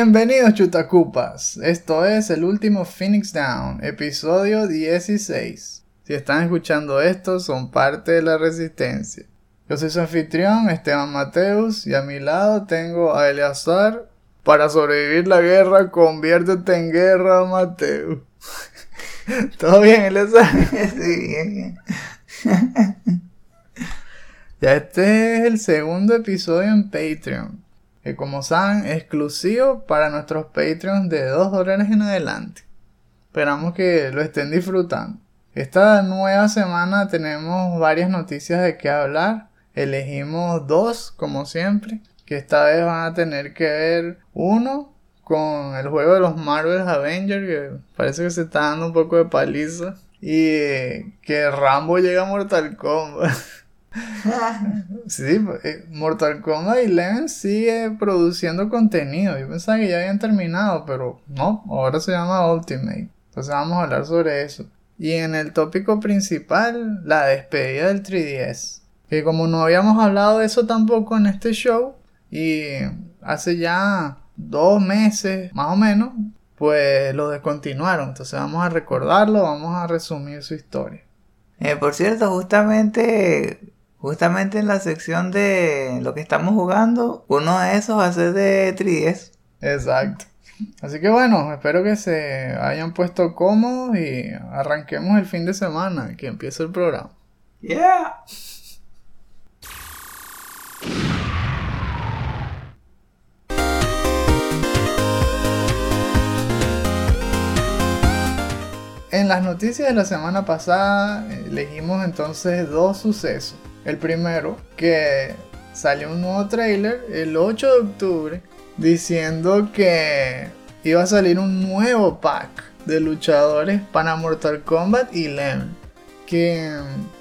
Bienvenidos chutacupas, esto es el último Phoenix Down, episodio 16. Si están escuchando esto, son parte de la resistencia. Yo soy su anfitrión, Esteban Mateus, y a mi lado tengo a Eleazar. Para sobrevivir la guerra, conviértete en guerra, Mateus. ¿Todo bien, Eleazar? Sí, bien. Ya este es el segundo episodio en Patreon. Como saben, exclusivo para nuestros Patreons de 2 dólares en adelante. Esperamos que lo estén disfrutando. Esta nueva semana tenemos varias noticias de qué hablar. Elegimos dos, como siempre, que esta vez van a tener que ver uno con el juego de los Marvel Avengers, que parece que se está dando un poco de paliza. Y eh, que Rambo llega a Mortal Kombat. Sí, eh, Mortal Kombat 11 sigue produciendo contenido. Yo pensaba que ya habían terminado, pero no, ahora se llama Ultimate. Entonces vamos a hablar sobre eso. Y en el tópico principal, la despedida del 3DS. Que como no habíamos hablado de eso tampoco en este show, y hace ya dos meses más o menos, pues lo descontinuaron. Entonces vamos a recordarlo, vamos a resumir su historia. Eh, por cierto, justamente, justamente en la sección de lo que estamos jugando, uno de esos va a ser de 3DS. Exacto. Así que bueno, espero que se hayan puesto cómodos y arranquemos el fin de semana, que empiece el programa. Yeah. En las noticias de la semana pasada eh, elegimos entonces dos sucesos. El primero, que salió un nuevo trailer el 8 de octubre diciendo que iba a salir un nuevo pack de luchadores para Mortal Kombat 11. Que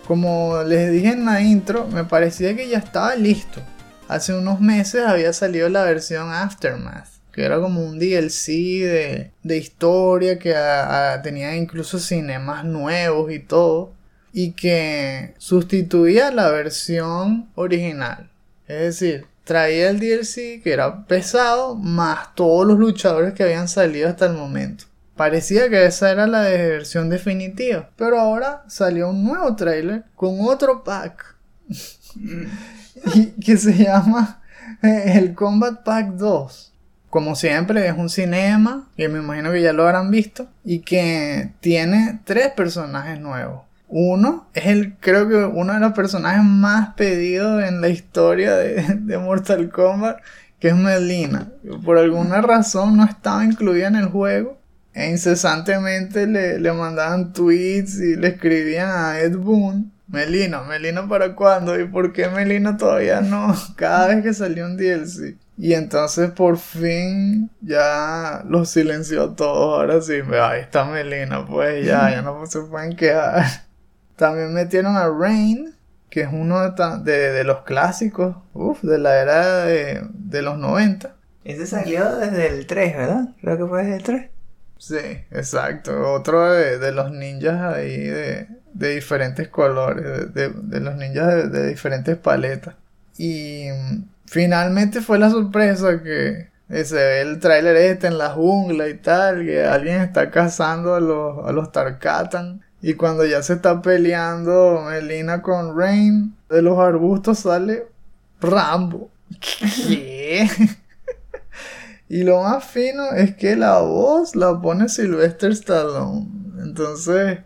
como les dije en la intro, me parecía que ya estaba listo. Hace unos meses había salido la versión Aftermath que era como un DLC de, de historia que tenía incluso cinemas nuevos y todo, y que sustituía la versión original. Es decir, traía el DLC que era pesado, más todos los luchadores que habían salido hasta el momento. Parecía que esa era la de- versión definitiva, pero ahora salió un nuevo trailer con otro pack y que se llama eh, el Combat Pack 2. Como siempre, es un cinema, que me imagino que ya lo habrán visto, y que tiene tres personajes nuevos. Uno es el, creo que uno de los personajes más pedidos en la historia de, de Mortal Kombat, que es Melina. Por alguna razón no estaba incluida en el juego. E incesantemente le, le mandaban tweets y le escribían a Ed Boon. Melina, Melina para cuándo? ¿Y por qué Melina todavía no? Cada vez que salió un DLC. Y entonces por fin ya los silenció todos. Ahora sí, ahí está Melina, pues ya, ya no se pueden quedar. También metieron a Rain, que es uno de, de- de los clásicos, uf, de la era de, de los 90. Ese salió desde el 3, ¿verdad? Creo que fue desde el 3. Sí, exacto. Otro de, de los ninjas ahí de, de diferentes colores, de, los ninjas de, de diferentes paletas. Y finalmente fue la sorpresa que se ve el tráiler este en la jungla y tal, que alguien está cazando a los, a los Tarkatan. Y cuando ya se está peleando Melina con Rain, de los arbustos sale Rambo. ¿Qué? Y lo más fino es que la voz la pone Sylvester Stallone. Entonces,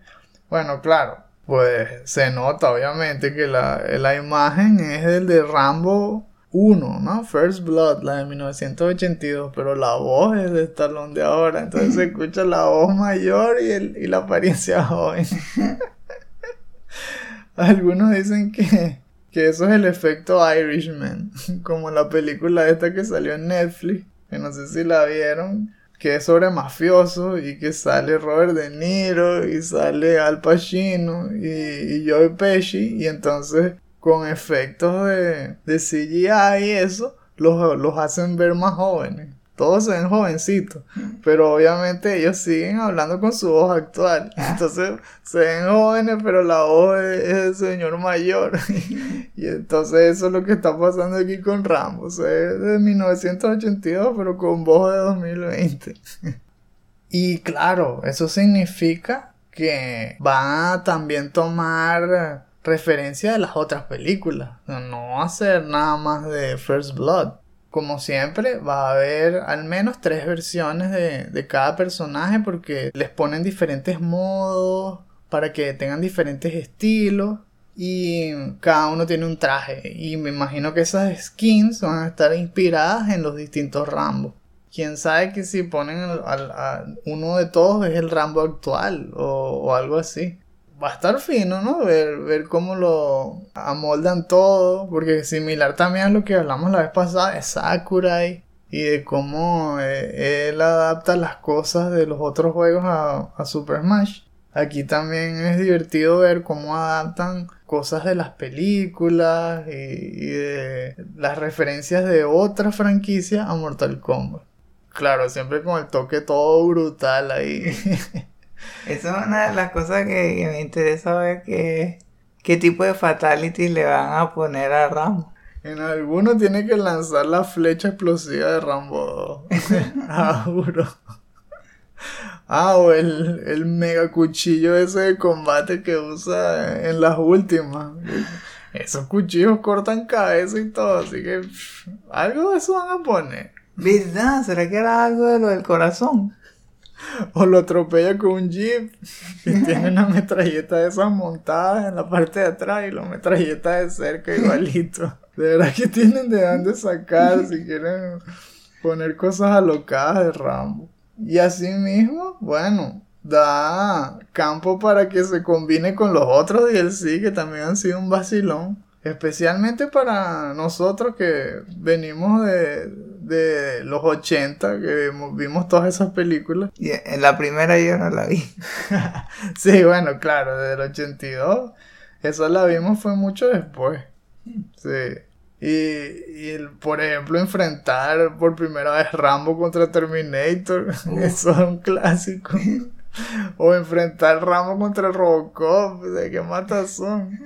bueno, claro, pues se nota obviamente que la, la imagen es el de Rambo 1, ¿no? First Blood, la de 1982, pero la voz es de Stallone de ahora. Entonces se escucha la voz mayor y, el- y la apariencia joven. Algunos dicen que, que eso es el efecto Irishman, como la película esta que salió en Netflix, que no sé si la vieron, que es sobre mafiosos y que sale Robert De Niro y sale Al Pacino y, y Joe Pesci y entonces con efectos de, de CGI y eso los, los hacen ver más jóvenes. todos se ven jovencitos, pero obviamente ellos siguen hablando con su voz actual. Entonces se ven jóvenes, pero la voz es, el señor mayor. y entonces eso es lo que está pasando aquí con Ramos. Es de 1982, pero con voz de 2020. y claro, eso significa que va a también tomar referencia de las otras películas. No hacer nada más de First Blood. Como siempre, va a haber al menos tres versiones de, cada personaje porque les ponen diferentes modos para que tengan diferentes estilos y cada uno tiene un traje y me imagino que esas skins van a estar inspiradas en los distintos Rambo. Quién sabe que si ponen a uno de todos es el Rambo actual o algo así va a estar fino, ¿no? Ver, ver cómo lo amoldan todo, porque similar también a lo que hablamos la vez pasada de Sakurai y de cómo eh, él adapta las cosas de los otros juegos a, Super Smash. Aquí también es divertido ver cómo adaptan cosas de las películas y, y de las referencias de otra franquicia a Mortal Kombat. Claro, siempre con el toque todo brutal ahí. Esa es una de las cosas que, me interesa ver que qué tipo de fatality le van a poner a Rambo. En alguno tiene que lanzar la flecha explosiva de Rambo ah, Ah, o el, el mega cuchillo ese de combate que usa en las últimas. Esos cuchillos cortan cabeza y todo, así que algo de eso van a poner. ¿Verdad? ¿Será que era algo de lo del corazón? o lo atropella con un jeep y tiene una metralleta de esas montadas en la parte de atrás y la metralleta de cerca igualito. De verdad que tienen de dónde sacar si quieren poner cosas alocadas de Rambo. Y así mismo, bueno, da campo para que se combine con los otros DLC que también han sido un vacilón. Especialmente para nosotros que venimos de, de los 80, que vimos, todas esas películas. Y en la primera yo no la vi. sí, bueno, claro, desde el 82. Esa la vimos fue mucho después. Sí. Y, y, por ejemplo, enfrentar por primera vez Rambo contra Terminator, eso es un clásico. o enfrentar Rambo contra Robocop, de qué matas son.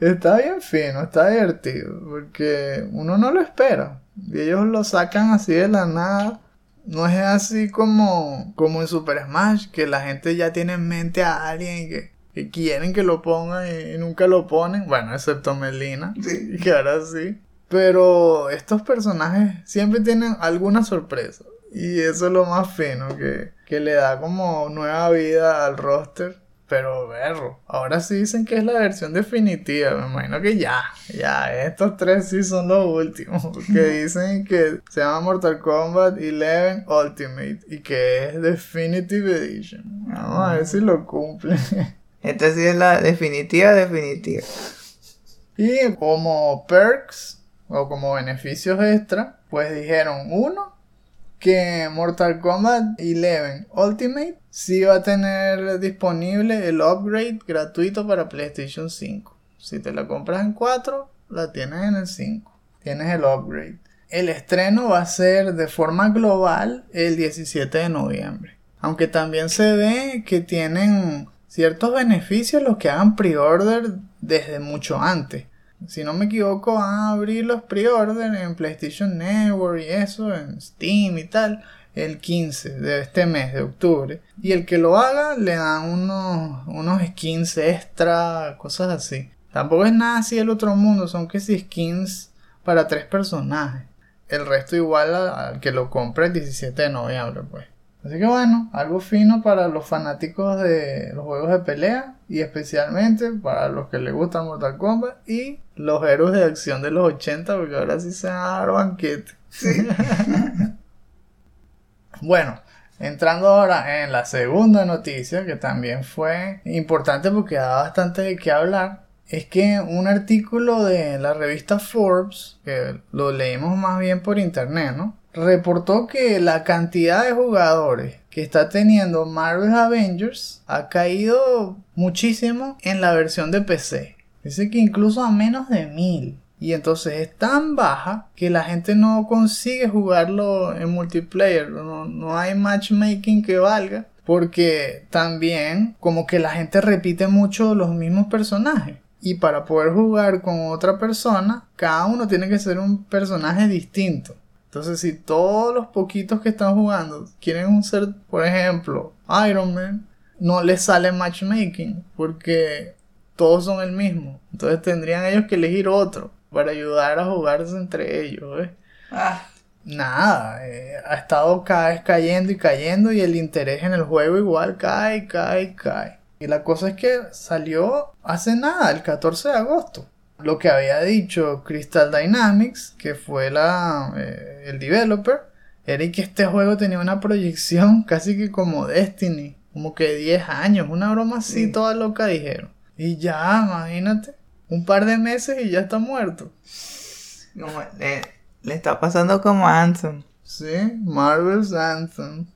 Está bien fino, está divertido, porque uno no lo espera. Y ellos lo sacan así de la nada. No es así como, como en Super Smash, que la gente ya tiene en mente a alguien que, que quieren que lo pongan y, nunca lo ponen. Bueno, excepto Melina, que ahora sí. Pero estos personajes siempre tienen alguna sorpresa. Y eso es lo más fino, que, que le da como nueva vida al roster. Pero, verro, ahora sí dicen que es la versión definitiva. Me imagino que ya, ya, estos tres sí son los últimos. Que dicen que se llama Mortal Kombat 11 Ultimate y que es Definitive Edition. Vamos a ver si lo cumple. Esta sí es la definitiva, definitiva. Y como perks o como beneficios extra, pues dijeron uno que Mortal Kombat 11 Ultimate sí va a tener disponible el upgrade gratuito para PlayStation 5. Si te la compras en 4, la tienes en el 5. Tienes el upgrade. El estreno va a ser de forma global el 17 de noviembre. Aunque también se ve que tienen ciertos beneficios los que hagan pre-order desde mucho antes si no me equivoco, van a abrir los pre-order en PlayStation Network y eso, en Steam y tal, el 15 de este mes de octubre. Y el que lo haga le dan unos, unos skins extra, cosas así. Tampoco es nada así el otro mundo, son que si skins para tres personajes. El resto igual al que lo compre el 17 de noviembre, pues. Así que bueno, algo fino para los fanáticos de los juegos de pelea y especialmente para los que les gusta Mortal Kombat y los héroes de acción de los 80 porque ahora sí se van a dar banquete. bueno, entrando ahora en la segunda noticia que también fue importante porque da bastante de qué hablar. Es que un artículo de la revista Forbes, que lo leímos más bien por internet, ¿no? reportó que la cantidad de jugadores que está teniendo Marvel Avengers ha caído muchísimo en la versión de PC. Dice que incluso a menos de mil. Y entonces es tan baja que la gente no consigue jugarlo en multiplayer. No, no hay matchmaking que valga. Porque también como que la gente repite mucho los mismos personajes. Y para poder jugar con otra persona, cada uno tiene que ser un personaje distinto. Entonces, si todos los poquitos que están jugando quieren ser, por ejemplo, Iron Man, no les sale matchmaking porque todos son el mismo. Entonces tendrían ellos que elegir otro para ayudar a jugarse entre ellos. Ah, Nada, eh, ha estado cada vez cayendo y cayendo y el interés en el juego igual cae, cae, cae. Y la cosa es que salió hace nada, el 14 de agosto. Lo que había dicho Crystal Dynamics, que fue la, eh, el developer, era que este juego tenía una proyección casi que como Destiny, como que 10 años, una broma así Sí. toda loca dijeron. Y ya, imagínate, un par de meses y ya está muerto. le, le está pasando como a Anthem. Sí, Marvel's Anthem.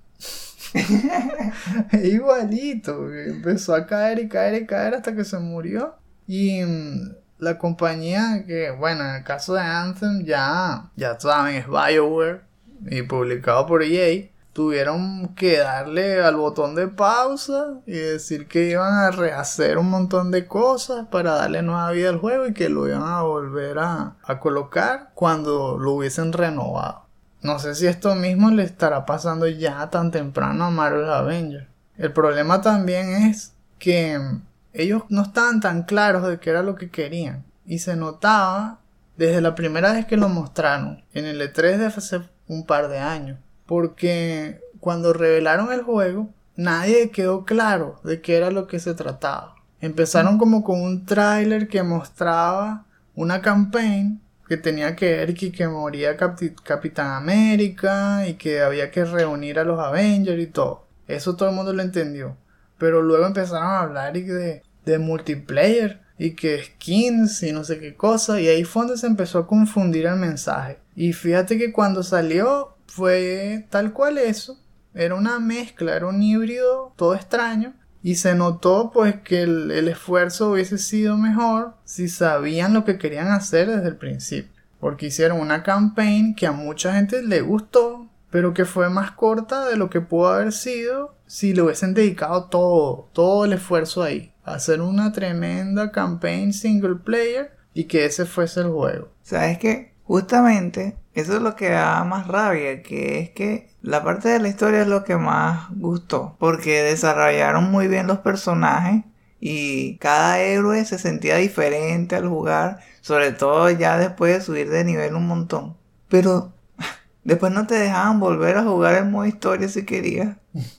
Igualito, empezó a caer y caer y caer hasta que se murió. Y mm, la compañía que, bueno, en el caso de Anthem ya, ya saben, es BioWare y publicado por EA. Tuvieron que darle al botón de pausa y decir que iban a rehacer un montón de cosas para darle nueva vida al juego y que lo iban a volver a, a colocar cuando lo hubiesen renovado. No sé si esto mismo le estará pasando ya tan temprano a Marvel Avengers. El problema también es que ellos no estaban tan claros de qué era lo que querían. Y se notaba desde la primera vez que lo mostraron, en el E3 de hace un par de años. Porque cuando revelaron el juego, nadie quedó claro de qué era lo que se trataba. Empezaron como con un tráiler que mostraba una campaign que tenía que ver que, que moría Capi- Capitán América y que había que reunir a los Avengers y todo. Eso todo el mundo lo entendió. Pero luego empezaron a hablar y de, de multiplayer y que skins y no sé qué cosa. Y ahí fue donde se empezó a confundir el mensaje. Y fíjate que cuando salió fue tal cual eso. Era una mezcla, era un híbrido todo extraño. Y se notó pues que el, el esfuerzo hubiese sido mejor si sabían lo que querían hacer desde el principio. Porque hicieron una campaign que a mucha gente le gustó, pero que fue más corta de lo que pudo haber sido si le hubiesen dedicado todo, todo el esfuerzo ahí. Hacer una tremenda campaign single player y que ese fuese el juego. ¿Sabes qué? Justamente eso es lo que da más rabia, que es que la parte de la historia es lo que más gustó, porque desarrollaron muy bien los personajes y cada héroe se sentía diferente al jugar, sobre todo ya después de subir de nivel un montón. Pero después no te dejaban volver a jugar el modo historia si querías.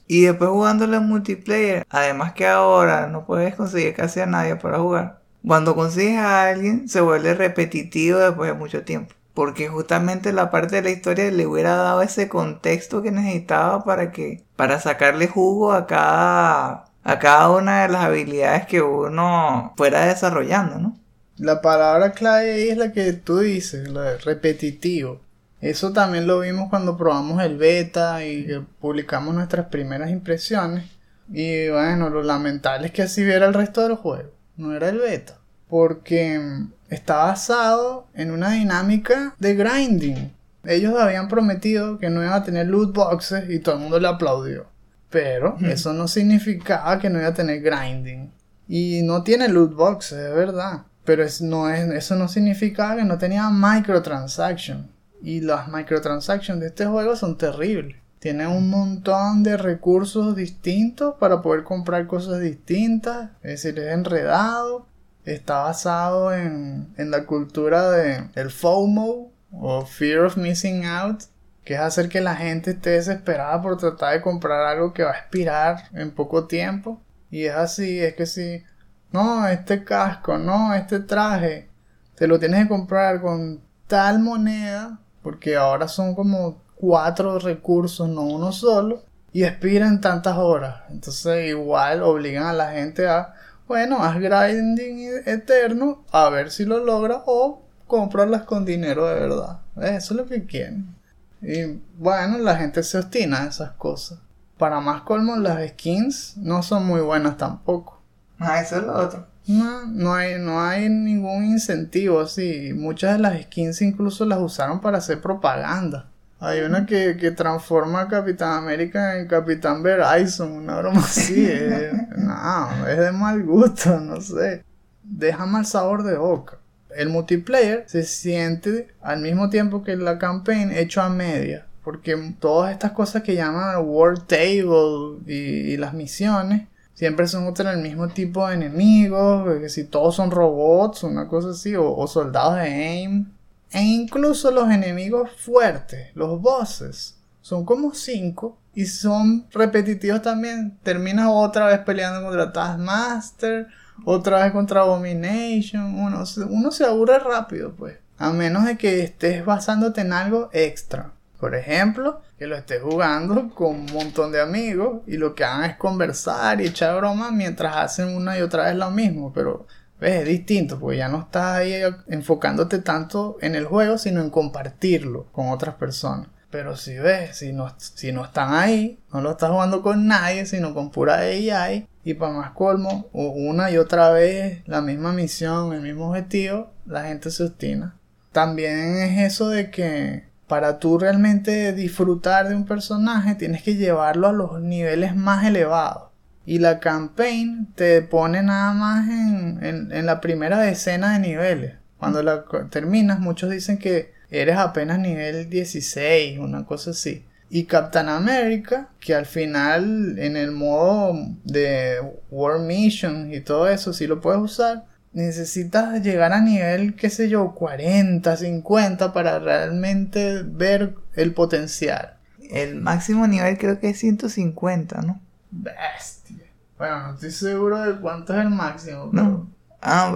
Y después jugándolo en multiplayer, además que ahora no puedes conseguir casi a nadie para jugar. Cuando consigues a alguien se vuelve repetitivo después de mucho tiempo. Porque justamente la parte de la historia le hubiera dado ese contexto que necesitaba para que. para sacarle jugo a cada. a cada una de las habilidades que uno fuera desarrollando, ¿no? La palabra clave es la que tú dices, la repetitivo. Eso también lo vimos cuando probamos el beta y publicamos nuestras primeras impresiones. Y bueno, lo lamentable es que así viera el resto del juego. No era el beta. Porque está basado en una dinámica de grinding. Ellos habían prometido que no iban a tener loot boxes y todo el mundo le aplaudió. Pero eso no significaba que no iba a tener grinding. Y no tiene loot boxes, es verdad. Pero es, no es, eso no significaba que no tenía microtransactions. Y las microtransactions de este juego son terribles. Tiene un montón de recursos distintos para poder comprar cosas distintas. Es decir, es enredado. Está basado en, en la cultura de FOMO o Fear of Missing Out. Que es hacer que la gente esté desesperada por tratar de comprar algo que va a expirar en poco tiempo. Y es así, es que si no, este casco, no, este traje, te lo tienes que comprar con tal moneda, porque ahora son como cuatro recursos, no uno solo, y expiran tantas horas. Entonces igual obligan a la gente a, bueno, haz grinding eterno, a ver si lo logra, o cómpralas con dinero de verdad. Eso es lo que quieren. Y bueno, la gente se obstina a esas cosas. Para más colmo, las skins no son muy buenas tampoco. Ah, eso es lo otro. No, no hay, no hay ningún incentivo así. Muchas de las skins incluso las usaron para hacer propaganda. Hay una que, que transforma a Capitán América en Capitán Verizon, una broma así. es, no, es de mal gusto, no sé. Deja mal sabor de boca. El multiplayer se siente al mismo tiempo que la campaign hecho a media. Porque todas estas cosas que llaman World Table y, y las misiones siempre son el mismo tipo de enemigos. Que si todos son robots, una cosa así, o, soldados de AIM. E incluso los enemigos fuertes, los bosses, son como 5 y son repetitivos también. Terminas otra vez peleando contra Taskmaster, otra vez contra Abomination. Uno, uno se aburre rápido, pues. A menos de que estés basándote en algo extra. Por ejemplo, que lo estés jugando con un montón de amigos y lo que hagan es conversar y echar bromas mientras hacen una y otra vez lo mismo. Pero ¿Ves? Es distinto, porque ya no estás ahí enfocándote tanto en el juego, sino en compartirlo con otras personas. Pero si ves, si no, si no están ahí, no lo estás jugando con nadie, sino con pura AI, y para más colmo, una y otra vez la misma misión, el mismo objetivo, la gente se obstina. También es eso de que para tú realmente disfrutar de un personaje, tienes que llevarlo a los niveles más elevados. Y la campaign te pone nada más en, en, la primera decena de niveles. Cuando la terminas, muchos dicen que eres apenas nivel 16, una cosa así. Y Captain America, que al final en el modo de War Mission y todo eso, sí lo puedes usar. Necesitas llegar a nivel, qué sé yo, 40, 50 para realmente ver el potencial. El máximo nivel creo que es 150, ¿no? Bestia. Bueno, no estoy seguro de cuánto es el máximo. No. Ah,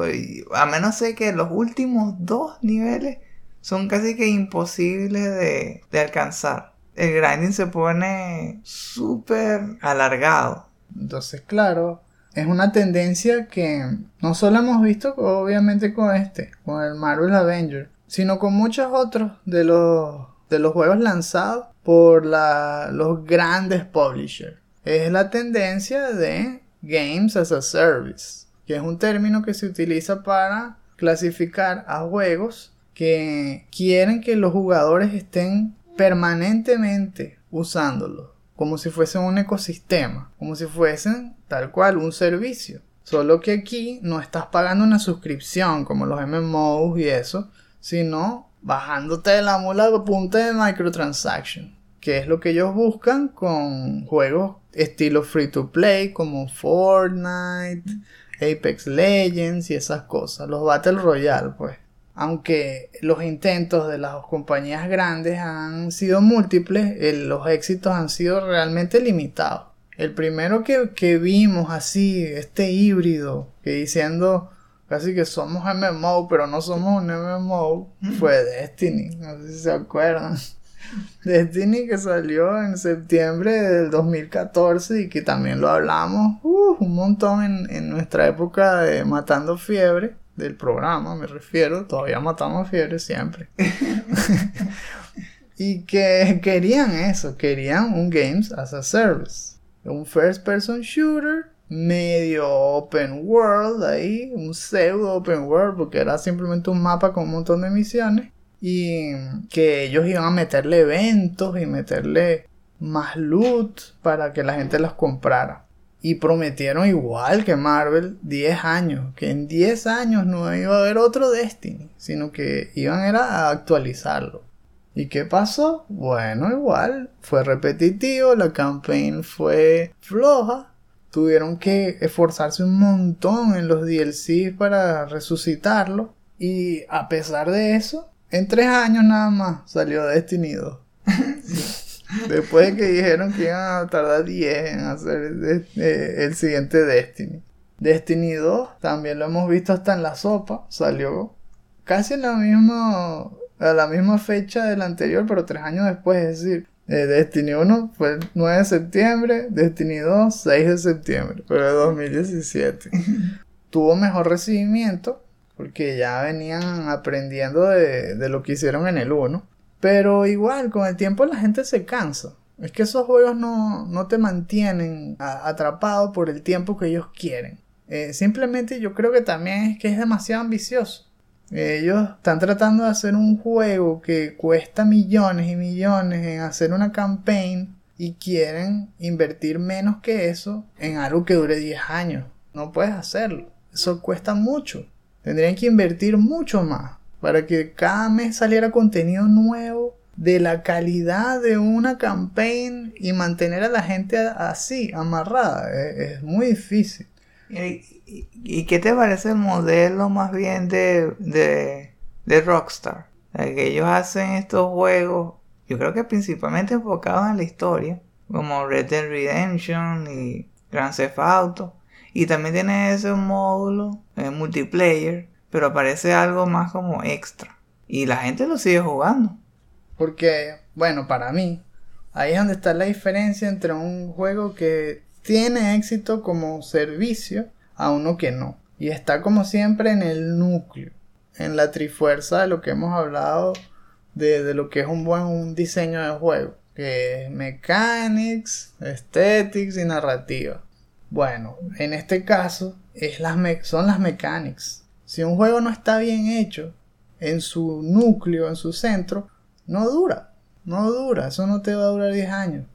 a menos sé que los últimos dos niveles son casi que imposibles de, de alcanzar. El grinding se pone súper alargado. Entonces, claro, es una tendencia que no solo hemos visto, obviamente, con este, con el Marvel Avenger, sino con muchos otros de los, de los juegos lanzados por la, los grandes publishers. Es la tendencia de Games as a Service, que es un término que se utiliza para clasificar a juegos que quieren que los jugadores estén permanentemente usándolo, como si fuesen un ecosistema, como si fuesen tal cual un servicio. Solo que aquí no estás pagando una suscripción como los MMOs y eso, sino bajándote de la mula punta de microtransaction, que es lo que ellos buscan con juegos estilo free to play como Fortnite, Apex Legends y esas cosas, los Battle Royale pues. Aunque los intentos de las compañías grandes han sido múltiples, los éxitos han sido realmente limitados. El primero que, que vimos así, este híbrido, que diciendo casi que somos MMO, pero no somos un MMO, fue Destiny, no sé si se acuerdan. Destiny que salió en septiembre del 2014 y que también lo hablamos uh, un montón en, en, nuestra época de Matando Fiebre, del programa me refiero, todavía matamos fiebre siempre. y que querían eso, querían un Games as a Service, un first person shooter medio open world ahí, un pseudo open world porque era simplemente un mapa con un montón de misiones y que ellos iban a meterle eventos y meterle más loot para que la gente los comprara. Y prometieron igual que Marvel 10 años, que en 10 años no iba a haber otro Destiny, sino que iban a actualizarlo. ¿Y qué pasó? Bueno, igual, fue repetitivo, la campaign fue floja, tuvieron que esforzarse un montón en los DLCs para resucitarlo. Y a pesar de eso, en tres años nada más salió Destiny 2. Después de que dijeron que iban a tardar 10 en hacer el siguiente Destiny. Destiny 2 también lo hemos visto hasta en la sopa. Salió casi en la misma, a la misma fecha del anterior, pero tres años después. Es decir, eh, Destiny 1 fue el 9 de septiembre, Destiny 2 6 de septiembre, pero de 2017. Tuvo mejor recibimiento porque ya venían aprendiendo de, de, lo que hicieron en el 1. Pero igual, con el tiempo la gente se cansa. Es que esos juegos no, no te mantienen atrapado por el tiempo que ellos quieren. Eh, simplemente yo creo que también es que es demasiado ambicioso. Ellos están tratando de hacer un juego que cuesta millones y millones en hacer una campaign y quieren invertir menos que eso en algo que dure 10 años. No puedes hacerlo. Eso cuesta mucho. Tendrían que invertir mucho más para que cada mes saliera contenido nuevo de la calidad de una campaign y mantener a la gente así, amarrada. Es, muy difícil. ¿Y, qué te parece el modelo más bien de, de, de Rockstar? que ellos hacen estos juegos, yo creo que principalmente enfocados en la historia, como Red Dead Redemption y Grand Theft Auto. Y también tiene ese módulo eh, multiplayer, pero aparece algo más como extra. Y la gente lo sigue jugando. Porque, bueno, para mí, ahí es donde está la diferencia entre un juego que tiene éxito como servicio a uno que no. Y está como siempre en el núcleo, en la trifuerza de lo que hemos hablado de, lo que es un buen diseño de juego, que es mechanics, aesthetics y narrativa. Bueno, en este caso es las son las mechanics. Si un juego no está bien hecho en su núcleo, en su centro, no dura. No dura. Eso no te va a durar 10 años.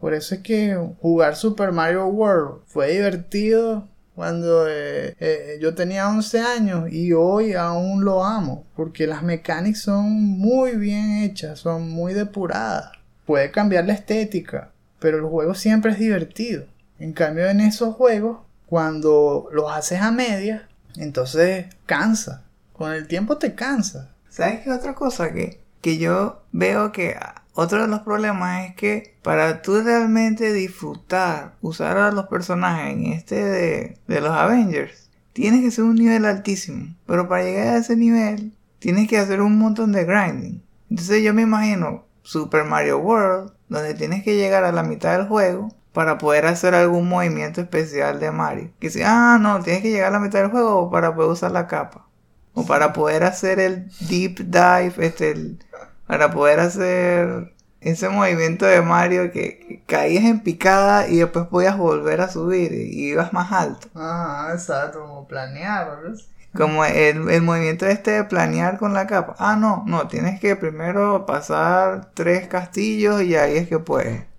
Por eso es que jugar Super Mario World fue divertido cuando eh, eh, yo tenía 11 años y hoy aún lo amo. Porque las mecánicas son muy bien hechas, son muy depuradas. Puede cambiar la estética, pero el juego siempre es divertido. En cambio en esos juegos, cuando los haces a medias, entonces cansa. Con el tiempo te cansa. ¿Sabes qué otra cosa? Que que yo veo que otro de los problemas es que para tú realmente disfrutar, usar a los personajes en este de, de los Avengers, tienes que ser un nivel altísimo. Pero para llegar a ese nivel, tienes que hacer un montón de grinding. Entonces yo me imagino Super Mario World, donde tienes que llegar a la mitad del juego para poder hacer algún movimiento especial de Mario. Que si, ah, no, tienes que llegar a la mitad del juego para poder usar la capa. O para poder hacer el deep dive, este, para poder hacer ese movimiento de Mario que, caías en picada y después podías volver a subir y ibas más alto. Ah, exacto, como planear, Como el, el, movimiento este de planear con la capa. Ah, no, no, tienes que primero pasar tres castillos y ahí es que puedes.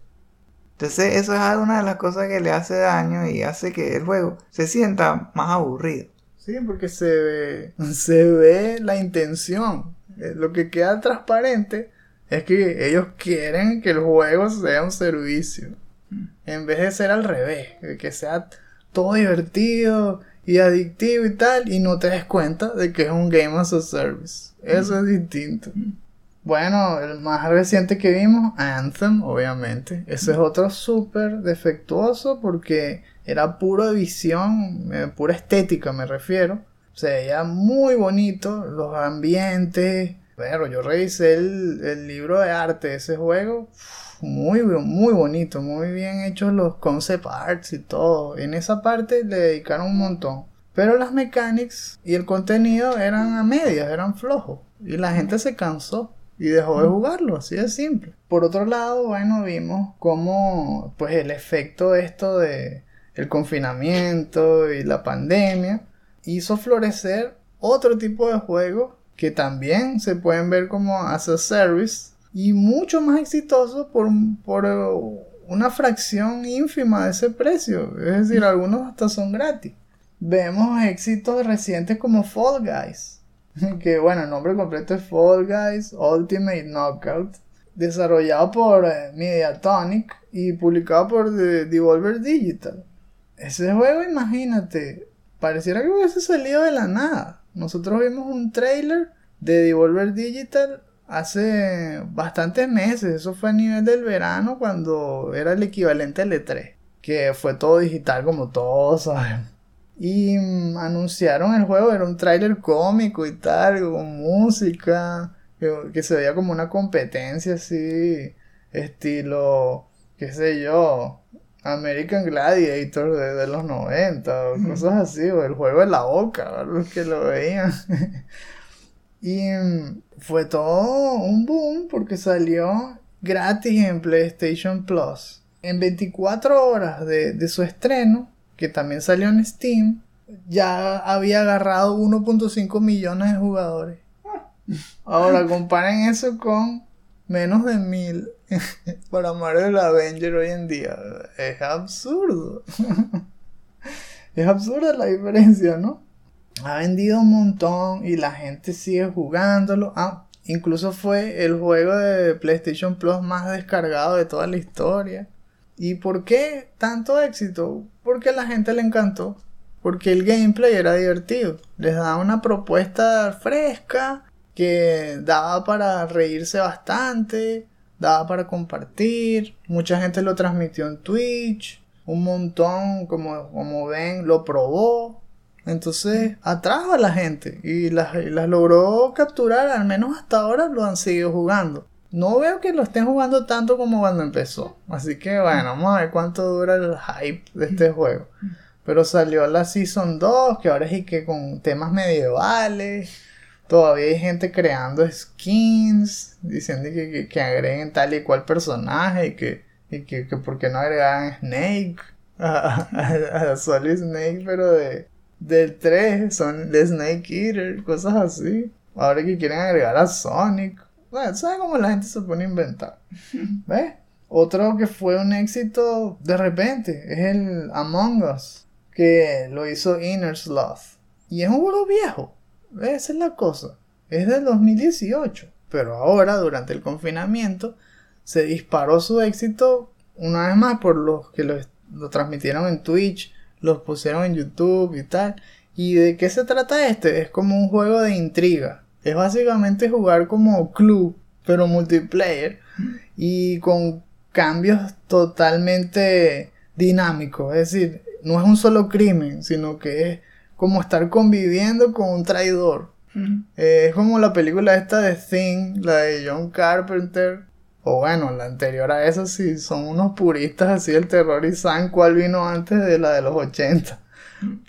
Entonces eso es una de las cosas que le hace daño y hace que el juego se sienta más aburrido. Sí, porque se ve, se ve la intención. Eh, lo que queda transparente es que ellos quieren que el juego sea un servicio. En vez de ser al revés, que sea todo divertido y adictivo y tal, y no te des cuenta de que es un game as a service. Eso es distinto. Bueno, el más reciente que vimos, Anthem, obviamente. Ese es otro súper defectuoso porque era pura visión, eh, pura estética me refiero. Se veía muy bonito, los ambientes. Pero yo revisé el, libro de arte de ese juego. Muy, muy bonito, muy bien hechos los concept arts y todo. En esa parte le dedicaron un montón. Pero las mechanics y el contenido eran a medias, eran flojos. Y la gente se cansó y dejó de jugarlo, así de simple. Por otro lado, bueno, vimos cómo pues el efecto de esto de el confinamiento y la pandemia hizo florecer otro tipo de juegos que también se pueden ver como as a service y mucho más exitosos por, por una fracción ínfima de ese precio. Es decir, algunos hasta son gratis. Vemos éxitos recientes como Fall Guys. Que bueno, el nombre completo es Fall Guys Ultimate Knockout. Desarrollado por eh, Mediatonic y publicado por Devolver Digital. Ese juego, imagínate, pareciera que hubiese salido de la nada. Nosotros vimos un trailer de Devolver Digital hace bastantes meses. Eso fue a nivel del verano cuando era el equivalente al E3. Que fue todo digital como todos sabemos. Y mm, anunciaron el juego, era un trailer cómico y tal, con música, que, que se veía como una competencia así, estilo, qué sé yo, American Gladiator de, los 90 o cosas así, o el juego de la boca, los que lo veían. y mm, fue todo un boom porque salió gratis en PlayStation Plus. En 24 horas de, de su estreno, que también salió en Steam, ya había agarrado 1.5 millones de jugadores. Ahora comparen eso con menos de mil para Marvel Avenger hoy en día. Es absurdo. es absurda la diferencia, ¿no? Ha vendido un montón y la gente sigue jugándolo. Ah, incluso fue el juego de PlayStation Plus más descargado de toda la historia. ¿Y por qué tanto éxito? Porque a la gente le encantó. Porque el gameplay era divertido. Les daba una propuesta fresca que daba para reírse bastante, daba para compartir. Mucha gente lo transmitió en Twitch. Un montón, como, como ven, lo probó. Entonces atrajo a la gente y las, las logró capturar, al menos hasta ahora lo han seguido jugando. No veo que lo estén jugando tanto como cuando empezó. Así que bueno, vamos a ver cuánto dura el hype de este juego. Pero salió la Season 2, que ahora es y que con temas medievales. Todavía hay gente creando skins, diciendo que, que, agreguen tal y cual personaje y que, y que, que por qué no agregan Snake. A, a, a Solid Snake, pero de, del 3 son de Snake Eater, cosas así. Ahora que quieren agregar a Sonic. Bueno, ¿sabes cómo la gente se pone a inventar? ¿Ves? Otro que fue un éxito de repente es el Among Us, que lo hizo Inner Sloth. Y es un juego viejo. Esa es la cosa. Es del 2018. Pero ahora, durante el confinamiento, se disparó su éxito una vez más por los que lo, lo transmitieron en Twitch los pusieron en YouTube y tal. ¿Y de qué se trata este? Es como un juego de intriga. Es básicamente jugar como club, pero multiplayer. Y con cambios totalmente dinámicos. Es decir, no es un solo crimen, sino que es como estar conviviendo con un traidor. Eh, es como la película esta de Thing, la de John Carpenter, o bueno, la anterior a eso sí, son unos puristas así el terror y saben cuál vino antes de la de los 80.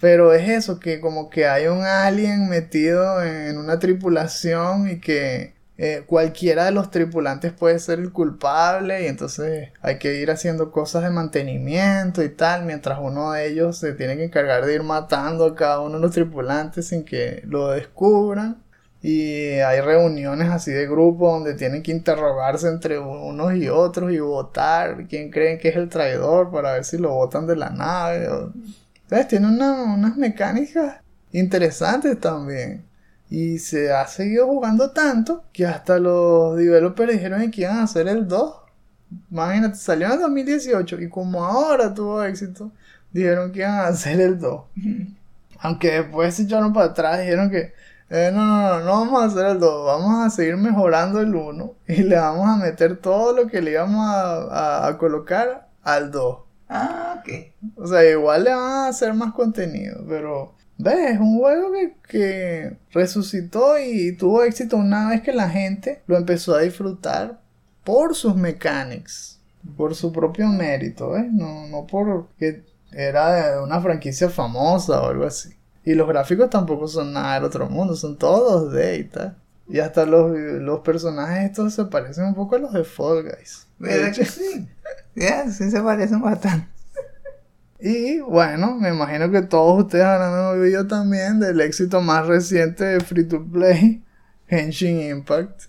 Pero es eso, que como que hay un alien metido en una tripulación y que eh, cualquiera de los tripulantes puede ser el culpable y entonces hay que ir haciendo cosas de mantenimiento y tal, mientras uno de ellos se tiene que encargar de ir matando a cada uno de los tripulantes sin que lo descubran. Y hay reuniones así de grupo donde tienen que interrogarse entre unos y otros y votar quién creen que es el traidor para ver si lo votan de la nave. ¿Ves? Tiene unas mecánicas interesantes también. Y se ha seguido jugando tanto que hasta los developers dijeron que iban a hacer el 2. Imagínate, salió en 2018 y como ahora tuvo éxito, dijeron que iban a hacer el 2. Aunque después se echaron para atrás, dijeron que eh, no, no, no, no vamos a hacer el 2, vamos a seguir mejorando el 1 y le vamos a meter todo lo que le íbamos a, colocar al 2. Ah, ok. O sea, igual le van a hacer más contenido, pero ves, es un juego que, que resucitó y tuvo éxito una vez que la gente lo empezó a disfrutar por sus mechanics, por su propio mérito, ¿ves? No, no porque era de una franquicia famosa o algo así. Y los gráficos tampoco son nada del otro mundo, son todos de y tal. Y hasta los, los personajes estos se parecen un poco a los de Fall Guys. ¿Verdad que sí? Ya, sí se parecen bastante. Y bueno, me imagino que todos ustedes habrán oído también del éxito más reciente de Free to Play, Henshin Impact.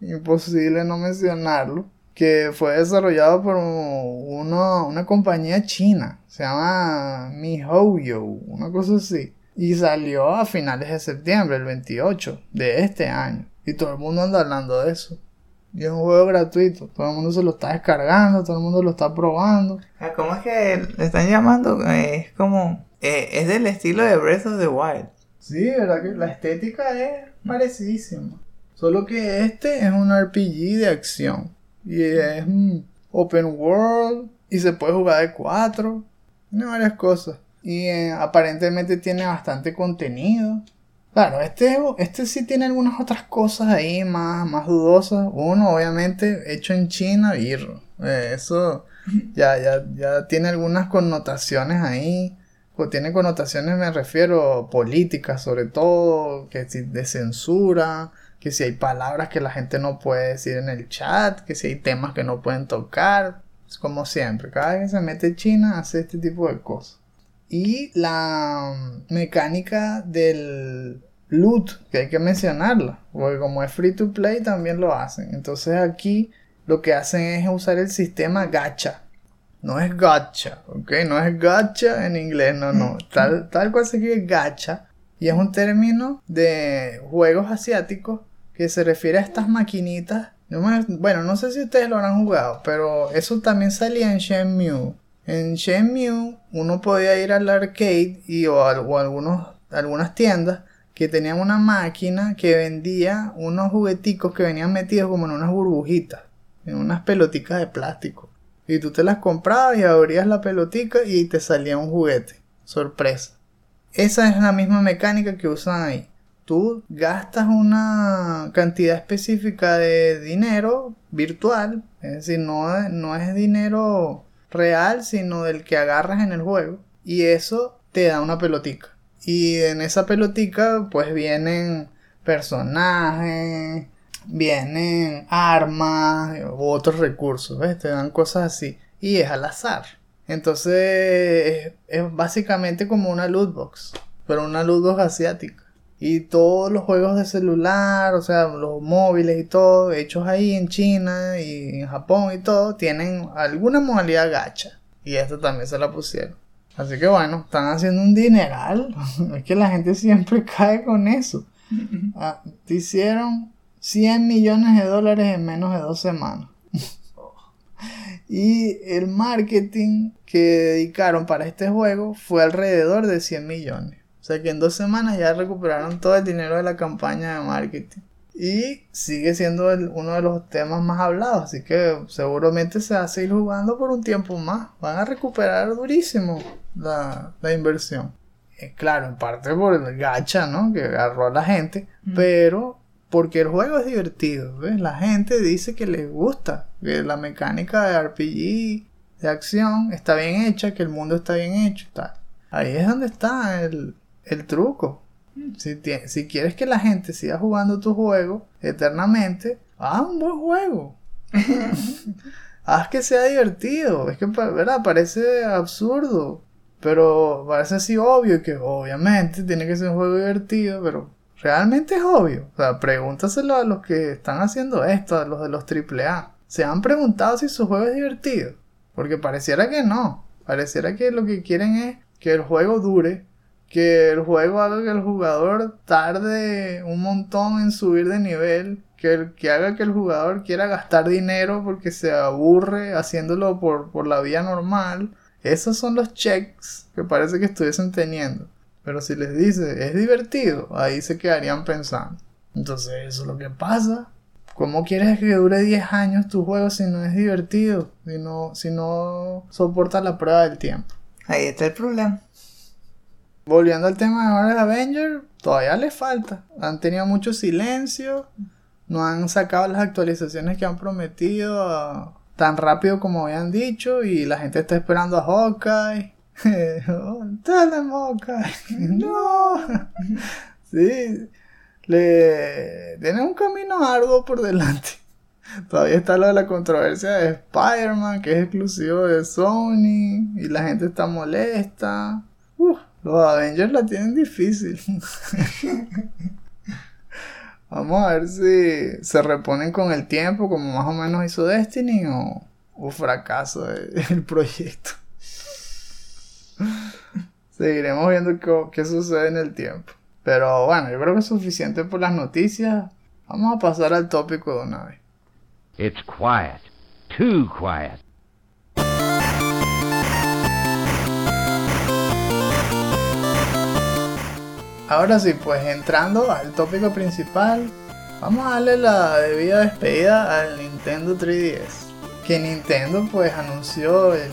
Imposible no mencionarlo. Que fue desarrollado por uno, una compañía china. Se llama MiHoYo, una cosa así. Y salió a finales de septiembre, el 28 de este año. Y todo el mundo anda hablando de eso. Y es un juego gratuito. Todo el mundo se lo está descargando, todo el mundo lo está probando. Ah, ¿Cómo es que le están llamando? Es como... Eh, es del estilo de Breath of the Wild. Sí, verdad que la estética es parecidísima. Solo que este es un RPG de acción. Y es un open world. Y se puede jugar de cuatro. Tiene varias cosas. Y eh, aparentemente tiene bastante contenido. Claro, este, este sí tiene algunas otras cosas ahí más, más dudosas. Uno, obviamente, hecho en China, birro. Eh, eso ya, ya, ya tiene algunas connotaciones ahí. O tiene connotaciones, me refiero, políticas, sobre todo, que si de censura, que si hay palabras que la gente no puede decir en el chat, que si hay temas que no pueden tocar. Es como siempre, cada vez que se mete China hace este tipo de cosas. Y la mecánica del loot, que hay que mencionarla, porque como es free to play también lo hacen. Entonces aquí lo que hacen es usar el sistema gacha. No es gacha, ¿ok? No es gacha en inglés, no, no. Tal, tal cual se escribe gacha. Y es un término de juegos asiáticos que se refiere a estas maquinitas. Bueno, no sé si ustedes lo habrán jugado, pero eso también salía en Shenmue. En Shenmue uno podía ir al arcade y, o, o algunos, algunas tiendas que tenían una máquina que vendía unos jugueticos que venían metidos como en unas burbujitas, en unas peloticas de plástico. Y tú te las comprabas y abrías la pelotica y te salía un juguete. Sorpresa. Esa es la misma mecánica que usan ahí. Tú gastas una cantidad específica de dinero virtual, es decir, no, no es dinero real, sino del que agarras en el juego. Y eso te da una pelotica. Y en esa pelotica pues vienen personajes, vienen armas u otros recursos, ¿ves? Te dan cosas así. Y es al azar. Entonces es, básicamente como una loot box, pero una loot box asiática. Y todos los juegos de celular, o sea, los móviles y todo, hechos ahí en China y en Japón y todo, tienen alguna modalidad gacha. Y esto también se la pusieron. Así que bueno, están haciendo un dineral. es que la gente siempre cae con eso. Ah, te hicieron 100 millones de dólares en menos de dos semanas. y el marketing que dedicaron para este juego fue alrededor de 100 millones. O sea que en dos semanas ya recuperaron todo el dinero de la campaña de marketing. Y sigue siendo uno de los temas más hablados. Así que seguramente se va a seguir jugando por un tiempo más. Van a recuperar durísimo la, inversión. Eh, claro, en parte por el gacha, ¿no? Que agarró a la gente. Pero porque el juego es divertido. ¿ves? La gente dice que les gusta. Que la mecánica de RPG, de acción, está bien hecha. Que el mundo está bien hecho. Tal. Ahí es donde está el, el truco. Si, si, quieres que la gente siga jugando tu juego eternamente, haz un buen juego. haz que sea divertido. Es que, ¿verdad? Parece absurdo. Pero parece así obvio que obviamente tiene que ser un juego divertido, pero realmente es obvio. O sea, pregúntaselo a los que están haciendo esto, a los de los AAA. ¿Se han preguntado si su juego es divertido? Porque pareciera que no. Pareciera que lo que quieren es que el juego dure que el juego haga que el jugador tarde un montón en subir de nivel, que, que haga que el jugador quiera gastar dinero porque se aburre haciéndolo por, por la vía normal. Esos son los checks que parece que estuviesen teniendo. Pero si les dice, es divertido, ahí se quedarían pensando. Entonces eso es lo que pasa. ¿Cómo quieres que dure 10 años tu juego si no es divertido? No, si no soporta la prueba del tiempo. Ahí está el problema. Volviendo al tema de Marvel Avenger, todavía les falta. Han tenido mucho silencio. No han sacado las actualizaciones que han prometido ah, tan rápido como habían dicho. Y la gente está esperando a Hawkeye. Dale, Hawkeye. no. sí. Le tiene un camino arduo por delante. Todavía está lo de la controversia de Spider-Man, que es exclusivo de Sony. Y la gente está molesta. Uf. Los Avengers la tienen difícil. Vamos a ver si se reponen con el tiempo, como más o menos hizo Destiny, o, o fracaso el proyecto. Seguiremos viendo qué, qué sucede en el tiempo. Pero bueno, yo creo que es suficiente por las noticias. Vamos a pasar al tópico de una vez. It's quiet. Too quiet. Ahora sí, pues entrando al tópico principal, vamos a darle la debida despedida al Nintendo 3DS. Que Nintendo pues anunció el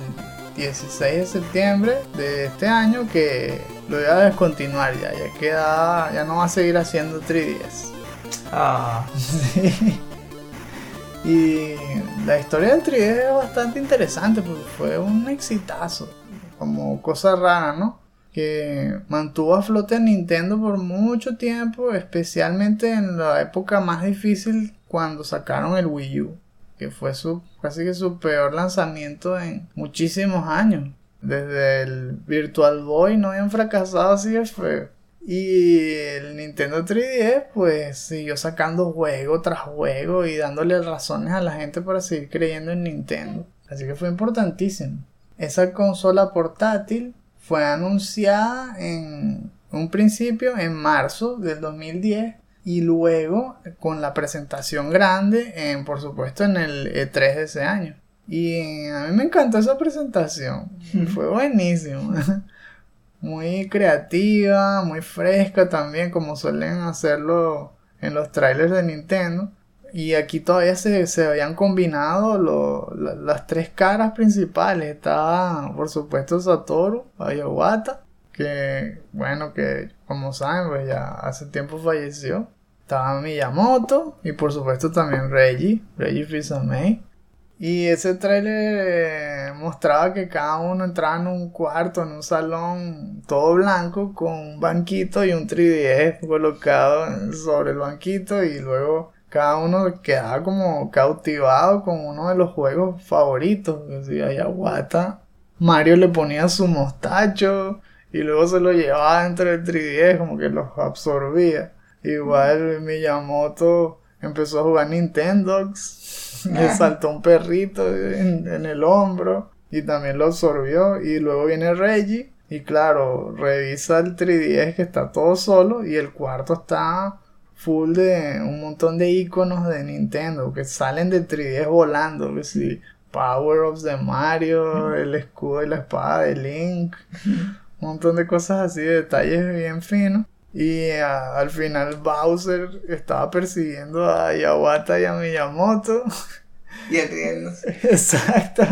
16 de septiembre de este año que lo iba a descontinuar ya, ya queda, ya no va a seguir haciendo 3DS. Ah, sí. Y la historia del 3DS es bastante interesante porque fue un exitazo, como cosa rara, ¿no? Que mantuvo a flote a Nintendo por mucho tiempo, especialmente en la época más difícil cuando sacaron el Wii U, que fue su casi que su peor lanzamiento en muchísimos años. Desde el Virtual Boy no habían fracasado así de feo. Y el Nintendo 3DS pues siguió sacando juego tras juego y dándole razones a la gente para seguir creyendo en Nintendo. Así que fue importantísimo. Esa consola portátil fue anunciada en un principio en marzo del 2010 y luego con la presentación grande en por supuesto en el E3 de ese año. Y a mí me encantó esa presentación. Fue buenísimo. Muy creativa, muy fresca también, como suelen hacerlo en los trailers de Nintendo. Y aquí todavía se, se habían combinado las tres caras principales. Estaba, por supuesto, Satoru, Ayawata, que, bueno, que como saben, pues ya hace tiempo falleció. Estaba Miyamoto y, por supuesto, también Reggie, Reggie Fils-Aimé. Y ese trailer eh, mostraba que cada uno entraba en un cuarto, en un salón todo blanco, con un banquito y un 3DS colocado sobre el banquito y luego cada uno quedaba como cautivado con uno de los juegos favoritos. Decía Ayahuasca. Mario le ponía su mostacho y luego se lo llevaba dentro del 3DS, como que los absorbía. Igual Miyamoto empezó a jugar Nintendo, le saltó un perrito en, en, el hombro y también lo absorbió. Y luego viene Reggie y claro, revisa el 3DS que está todo solo y el cuarto está full de un montón de iconos de Nintendo que salen de 3DS volando, que Power-Ups de Mario, el escudo y la espada de Link, un montón de cosas así, detalles bien finos. Y al final Bowser estaba persiguiendo a Yawata y a Miyamoto. Y riéndose. Exacto.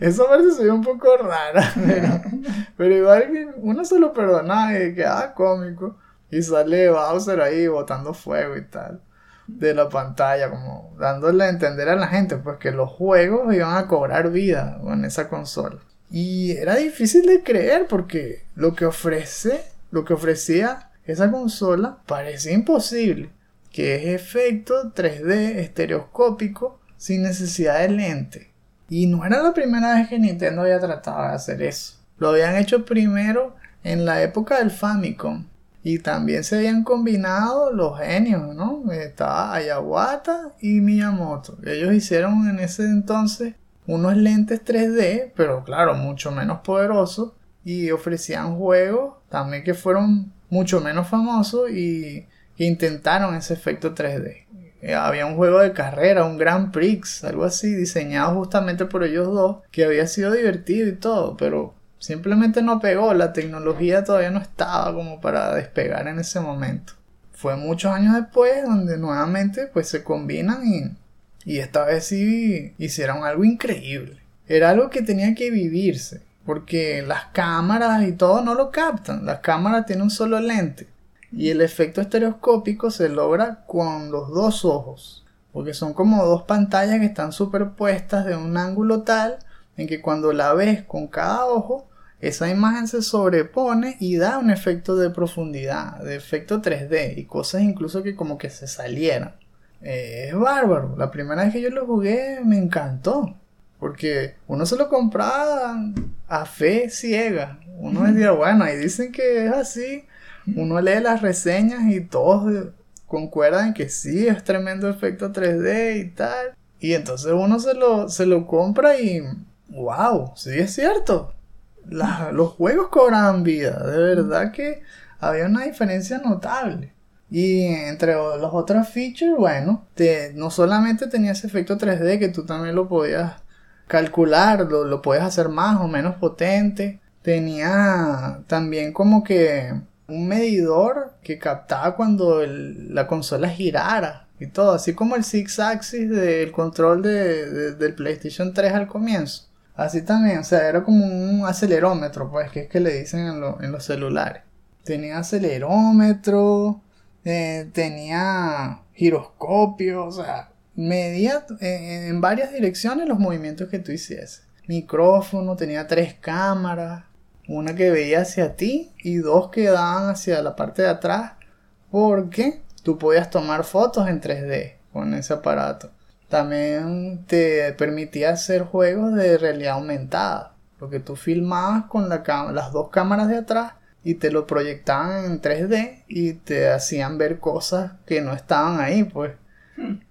Esa parte se un poco rara, pero, pero igual uno se lo perdonaba y quedaba cómico. Y sale Bowser ahí botando fuego y tal. De la pantalla, como dándole a entender a la gente, pues que los juegos iban a cobrar vida con esa consola. Y era difícil de creer porque lo que ofrece, lo que ofrecía esa consola parecía imposible. Que es efecto 3D estereoscópico sin necesidad de lente. Y no era la primera vez que Nintendo había tratado de hacer eso. Lo habían hecho primero en la época del Famicom y también se habían combinado los genios, ¿no? Estaba Ayawata y Miyamoto. Ellos hicieron en ese entonces unos lentes 3D, pero claro, mucho menos poderosos. Y ofrecían juegos también que fueron mucho menos famosos y que intentaron ese efecto 3D. Eh, había un juego de carrera, un Grand Prix, algo así, diseñado justamente por ellos dos, que había sido divertido y todo, pero Simplemente no pegó, la tecnología todavía no estaba como para despegar en ese momento. Fue muchos años después donde nuevamente pues se combinan y, y esta vez sí hicieron algo increíble. Era algo que tenía que vivirse, porque las cámaras y todo no lo captan. Las cámaras tienen un solo lente y el efecto estereoscópico se logra con los dos ojos, porque son como dos pantallas que están superpuestas de un ángulo tal en que cuando la ves con cada ojo esa imagen se sobrepone y da un efecto de profundidad, de efecto 3D y cosas incluso que como que se salieran. Eh, es bárbaro. La primera vez que yo lo jugué me encantó. Porque uno se lo compraba a fe ciega. Uno decía, bueno, ahí dicen que es así. Uno lee las reseñas y todos concuerdan que sí, es tremendo efecto 3D y tal. Y entonces uno se lo, se lo compra y, wow, sí es cierto los juegos cobraban vida. De verdad que había una diferencia notable. Y entre los otros features, bueno, te, no solamente tenía ese efecto 3D que tú también lo podías calcular, lo, lo podías hacer más o menos potente. Tenía también como que un medidor que captaba cuando la consola girara y todo, así como el Six Axis del control del PlayStation 3 al comienzo. Así también, o sea, era como un acelerómetro, pues, que es que le dicen en, los celulares. Tenía acelerómetro, eh, tenía giroscopio, o sea, medía eh, en varias direcciones los movimientos que tú hicieses. Micrófono, tenía tres cámaras, una que veía hacia ti y dos que daban hacia la parte de atrás, porque tú podías tomar fotos en 3D con ese aparato también te permitía hacer juegos de realidad aumentada. porque tú filmabas con la las dos cámaras de atrás y te lo proyectaban en 3D y te hacían ver cosas que no estaban ahí, pues.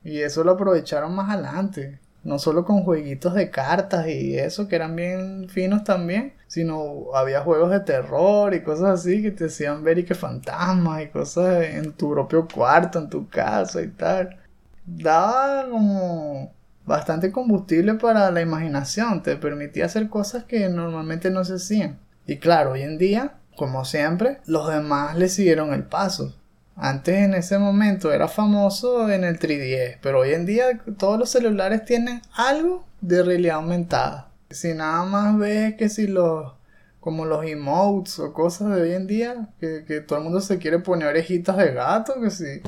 Y eso lo aprovecharon más adelante. No solo con jueguitos de cartas y eso, que eran bien finos también, sino había juegos de terror y cosas así que te hacían ver y que fantasmas y cosas en tu propio cuarto, en tu casa y tal. Daba como bastante combustible para la imaginación, te permitía hacer cosas que normalmente no se hacían. Y claro, hoy en día, como siempre, los demás le siguieron el paso. Antes en ese momento era famoso en el 3DS, pero hoy en día todos los celulares tienen algo de realidad aumentada. Si nada más ves que si los como los emotes o cosas de hoy en día, que, que todo el mundo se quiere poner orejitas de gato, que si,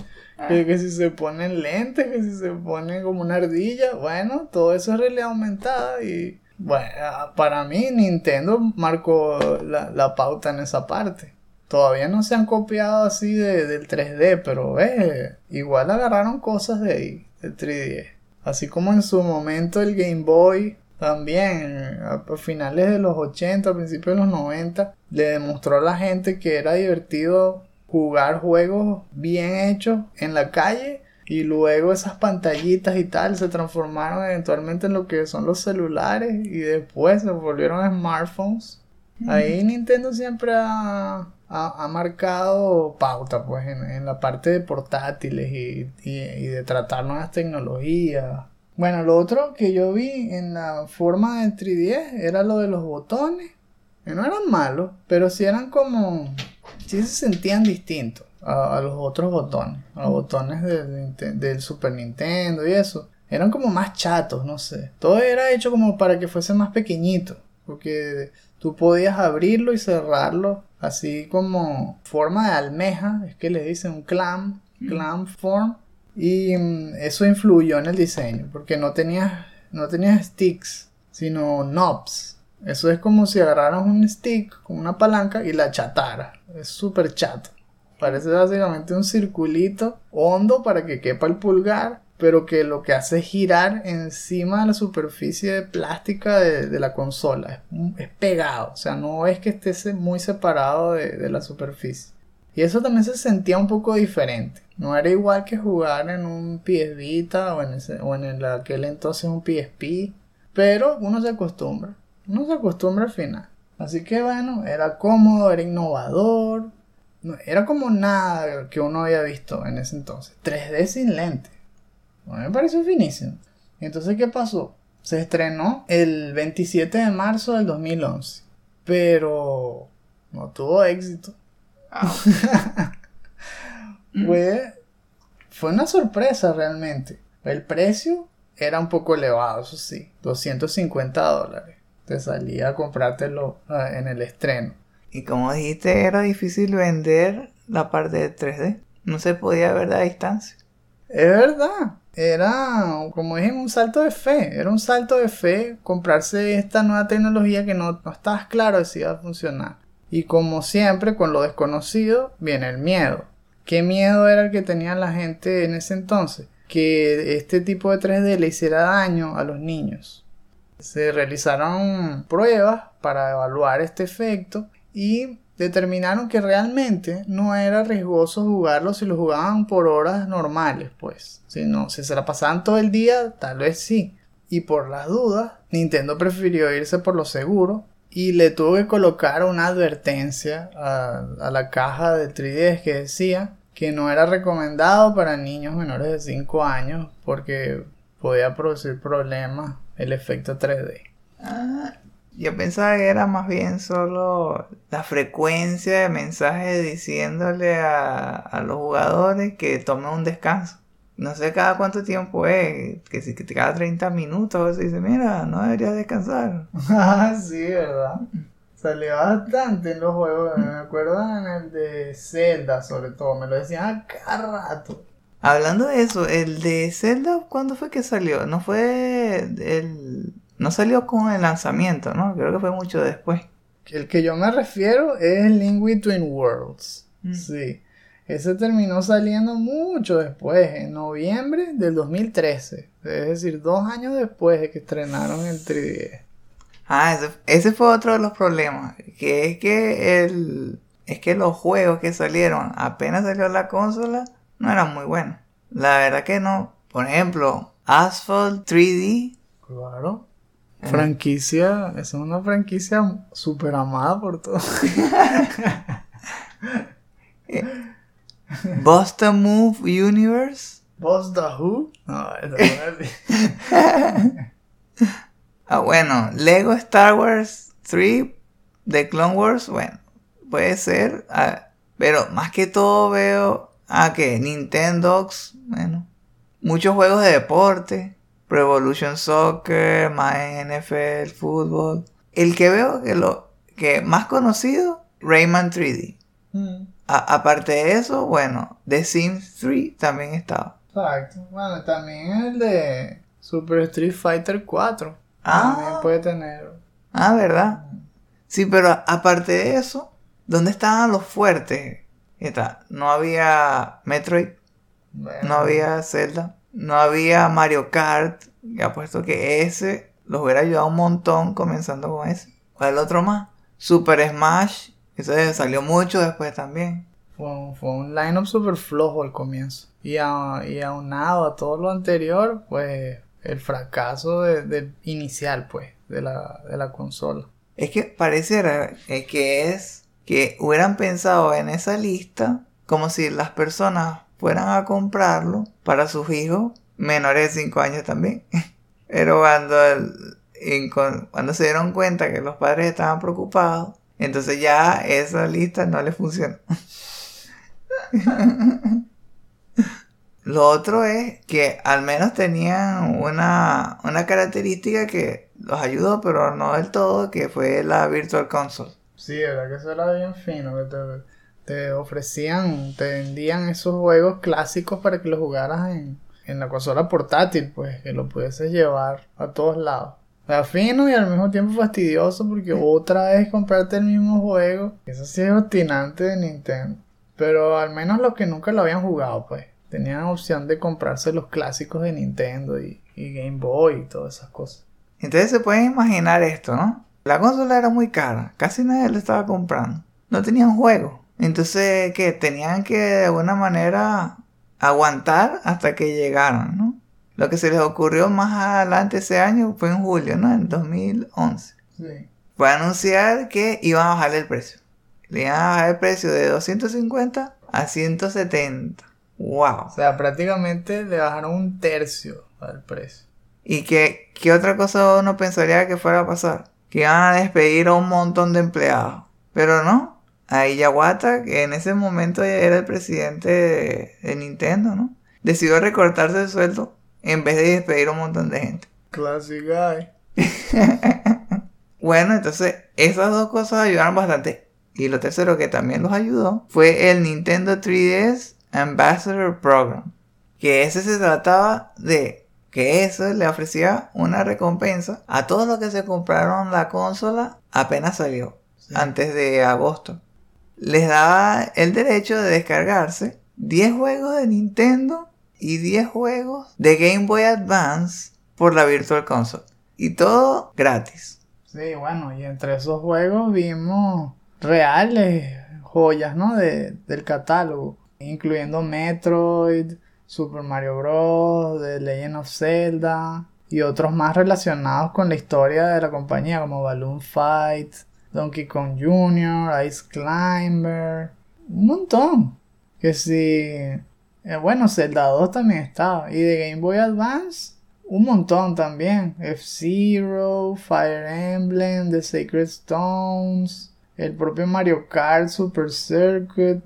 que, si se ponen lentes, que si se ponen como una ardilla, bueno, todo eso es realidad aumentada y bueno, para mí Nintendo marcó la, la pauta en esa parte. Todavía no se han copiado así de, del 3D, pero eh, igual agarraron cosas de ahí, del 3D. Así como en su momento el Game Boy también, a a finales de los 80, a principios de los 90, le demostró a la gente que era divertido jugar juegos bien hechos en la calle y luego esas pantallitas y tal se transformaron eventualmente en lo que son los celulares y después se volvieron smartphones. Ahí Nintendo siempre ha, ha- ha marcado pauta pues en, en la parte de portátiles y, y- y de tratar nuevas tecnologías. Bueno, lo otro que yo vi en la forma del 3DS era lo de los botones. Que no eran malos, pero sí eran como... Sí se sentían distintos a, a los otros botones. A los botones del, del Super Nintendo y eso. Eran como más chatos, no sé. Todo era hecho como para que fuese más pequeñito. Porque tú podías abrirlo y cerrarlo así como forma de almeja. Es que le dicen un clam, clam form. Y mm, eso influyó en el diseño. Porque no tenías, no tenías sticks, sino knobs. Eso es como si agarraras un stick con una palanca y la chatara. Es súper chato. Parece básicamente un circulito hondo para que quepa el pulgar, pero que lo que hace es girar encima de la superficie plástica de, de la consola. Es, pegado, o sea, no es que esté muy separado de, de la superficie. Y eso también se sentía un poco diferente. No era igual que jugar en un PS Vita o en, ese- en el- aquel entonces un PSP. Pero uno se acostumbra. Uno se acostumbra al final. Así que bueno, era cómodo, era innovador. No, era como nada que uno había visto en ese entonces. 3D sin lente. Me pareció finísimo. Entonces, ¿qué pasó? Se estrenó el 27 de marzo del 2011. Pero no tuvo éxito. Ah, Fue, fue una sorpresa realmente. El precio era un poco elevado, eso sí. 250 dólares. Te salía a comprártelo ah, en el estreno. Y como dijiste, era difícil vender la parte de 3D. No se podía ver a distancia. Es verdad. Era, como dije, un salto de fe. Era un salto de fe comprarse esta nueva tecnología que no, no estabas claro de si iba a funcionar. Y como siempre, con lo desconocido, viene el miedo. ¿Qué miedo era el que tenía la gente en ese entonces? Que este tipo de 3D le hiciera daño a los niños. Se realizaron pruebas para evaluar este efecto y determinaron que realmente no era riesgoso jugarlo si lo jugaban por horas normales, pues. Si no, si se la pasaban todo el día, tal vez sí. Y por las dudas, Nintendo prefirió irse por lo seguro y le tuvo que colocar una advertencia a, la caja del 3DS que decía que no era recomendado para niños menores de 5 años porque podía producir problemas el efecto 3D. Ah, yo pensaba que era más bien solo la frecuencia de mensajes diciéndole a, a los jugadores que tomen un descanso. No sé cada cuánto tiempo es, que si que cada 30 minutos se dice, mira, no deberías descansar. Ah, sí, ¿verdad? Salió bastante en los juegos, me acuerdo en el de Zelda sobre todo, me lo decían a cada rato. Hablando de eso, el de Zelda, ¿cuándo fue que salió? No fue el... No salió con el lanzamiento, ¿no? Creo que fue mucho después. El que yo me refiero es Link Between Worlds. Mm. Sí. Ese terminó saliendo mucho después, en noviembre del 2013. Es decir, dos años después de que estrenaron el 3D. Ah, ese, ese fue otro de los problemas. Que es que el. Es que los juegos que salieron apenas salió la consola no eran muy buenos. La verdad que no. Por ejemplo, Asphalt 3D. Claro. Franquicia, es una franquicia súper amada por todos. Boston Move Universe. ¿Boss the Who? No, eso. Ah, bueno, Lego Star Wars 3 de Clone Wars, bueno, puede ser. ah, pero más que todo veo a que Nintendox, bueno, muchos juegos de deporte, Pro Evolution Soccer, más NFL, fútbol. El que veo que lo que más conocido, Rayman 3D. Mm, A- aparte de eso, bueno, The Sims 3 también estaba. Exacto. Bueno, también el de Super Street Fighter 4. Ah. También puede tener. Ah, ¿verdad? Sí, pero aparte de eso, ¿dónde estaban los fuertes? Está, no había Metroid, Bueno, no había Zelda, no había Mario Kart. Y apuesto que ese los hubiera ayudado un montón comenzando con ese. ¿Cuál otro más? Super Smash, ese salió mucho después también. Fue un, fue un lineup súper flojo al comienzo. Y, a- y aunado a todo lo anterior, pues el fracaso de- del inicial, pues, de la, de la consola. Es que pareciera que es que hubieran pensado en esa lista como si las personas fueran a comprarlo para sus hijos menores de 5 años también. Pero cuando, cuando se dieron cuenta que los padres estaban preocupados, entonces ya esa lista no les funcionó. Lo otro es que al menos tenían una, una característica que los ayudó, pero no del todo, que fue la Virtual Console. Sí, verdad que eso era bien fino, que te, te ofrecían, te vendían esos juegos clásicos para que los jugaras en, en la consola portátil, pues, que lo pudieses llevar a todos lados. Era fino y al mismo tiempo fastidioso porque otra vez comprarte el mismo juego. Eso sí es obstinante de Nintendo. Pero al menos los que nunca lo habían jugado, pues, tenían opción de comprarse los clásicos de Nintendo y, y Game Boy y todas esas cosas. Entonces se pueden imaginar esto, ¿no? La consola era muy cara, casi nadie la estaba comprando. No tenían juego. Entonces, ¿qué? Tenían que de alguna manera aguantar hasta que llegaran, ¿no? Lo que se les ocurrió más adelante ese año fue en julio, ¿no? En 2011. Sí. Fue anunciar que iban a bajar el precio. Le iban a bajar el precio de 250 a 170. ¡Wow! O sea, prácticamente le bajaron un tercio al precio. ¿Y qué, qué otra cosa uno pensaría que fuera a pasar? Que iban a despedir a un montón de empleados. Pero no. A Iwata, que en ese momento ya era el presidente de, de Nintendo, ¿no? Decidió recortarse el sueldo en vez de despedir a un montón de gente. Classic guy. Bueno, entonces esas dos cosas ayudaron bastante. Y lo tercero que también los ayudó fue el Nintendo 3DS Ambassador Program. Que ese se trataba de que eso le ofrecía una recompensa a todos los que se compraron la consola apenas salió, antes de agosto. Les daba el derecho de descargarse 10 juegos de Nintendo y 10 juegos de Game Boy Advance por la Virtual Console. Y todo gratis. Sí, bueno, y entre esos juegos vimos reales joyas, ¿no? De, del catálogo, incluyendo Metroid, Super Mario Bros., The Legend of Zelda y otros más relacionados con la historia de la compañía, como Balloon Fight, Donkey Kong Jr., Ice Climber, un montón. Que si, eh, bueno, Zelda 2 también estaba, y de Game Boy Advance, un montón también. F-Zero, Fire Emblem, The Sacred Stones, el propio Mario Kart, Super Circuit,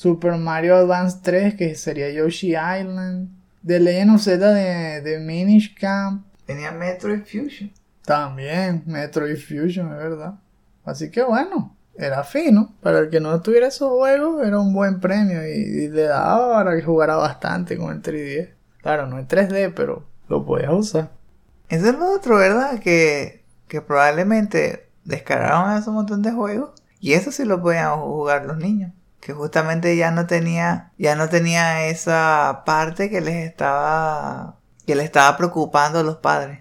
Super Mario Advance 3, que sería Yoshi Island, The Legend of Zelda de, de Minish Camp, Tenía Metroid Fusion. también Metroid Fusion, es verdad. Así que bueno, era fino. Para el que no tuviera esos juegos, era un buen premio y, y le daba para que jugara bastante con el 3D. Claro, no en 3D, pero lo podías usar. Eso es lo otro, ¿verdad? Que, que probablemente descargaron ese montón de juegos y eso sí lo podían jugar los niños. Que justamente ya no tenía, ya no tenía esa parte que les estaba, que les estaba preocupando a los padres.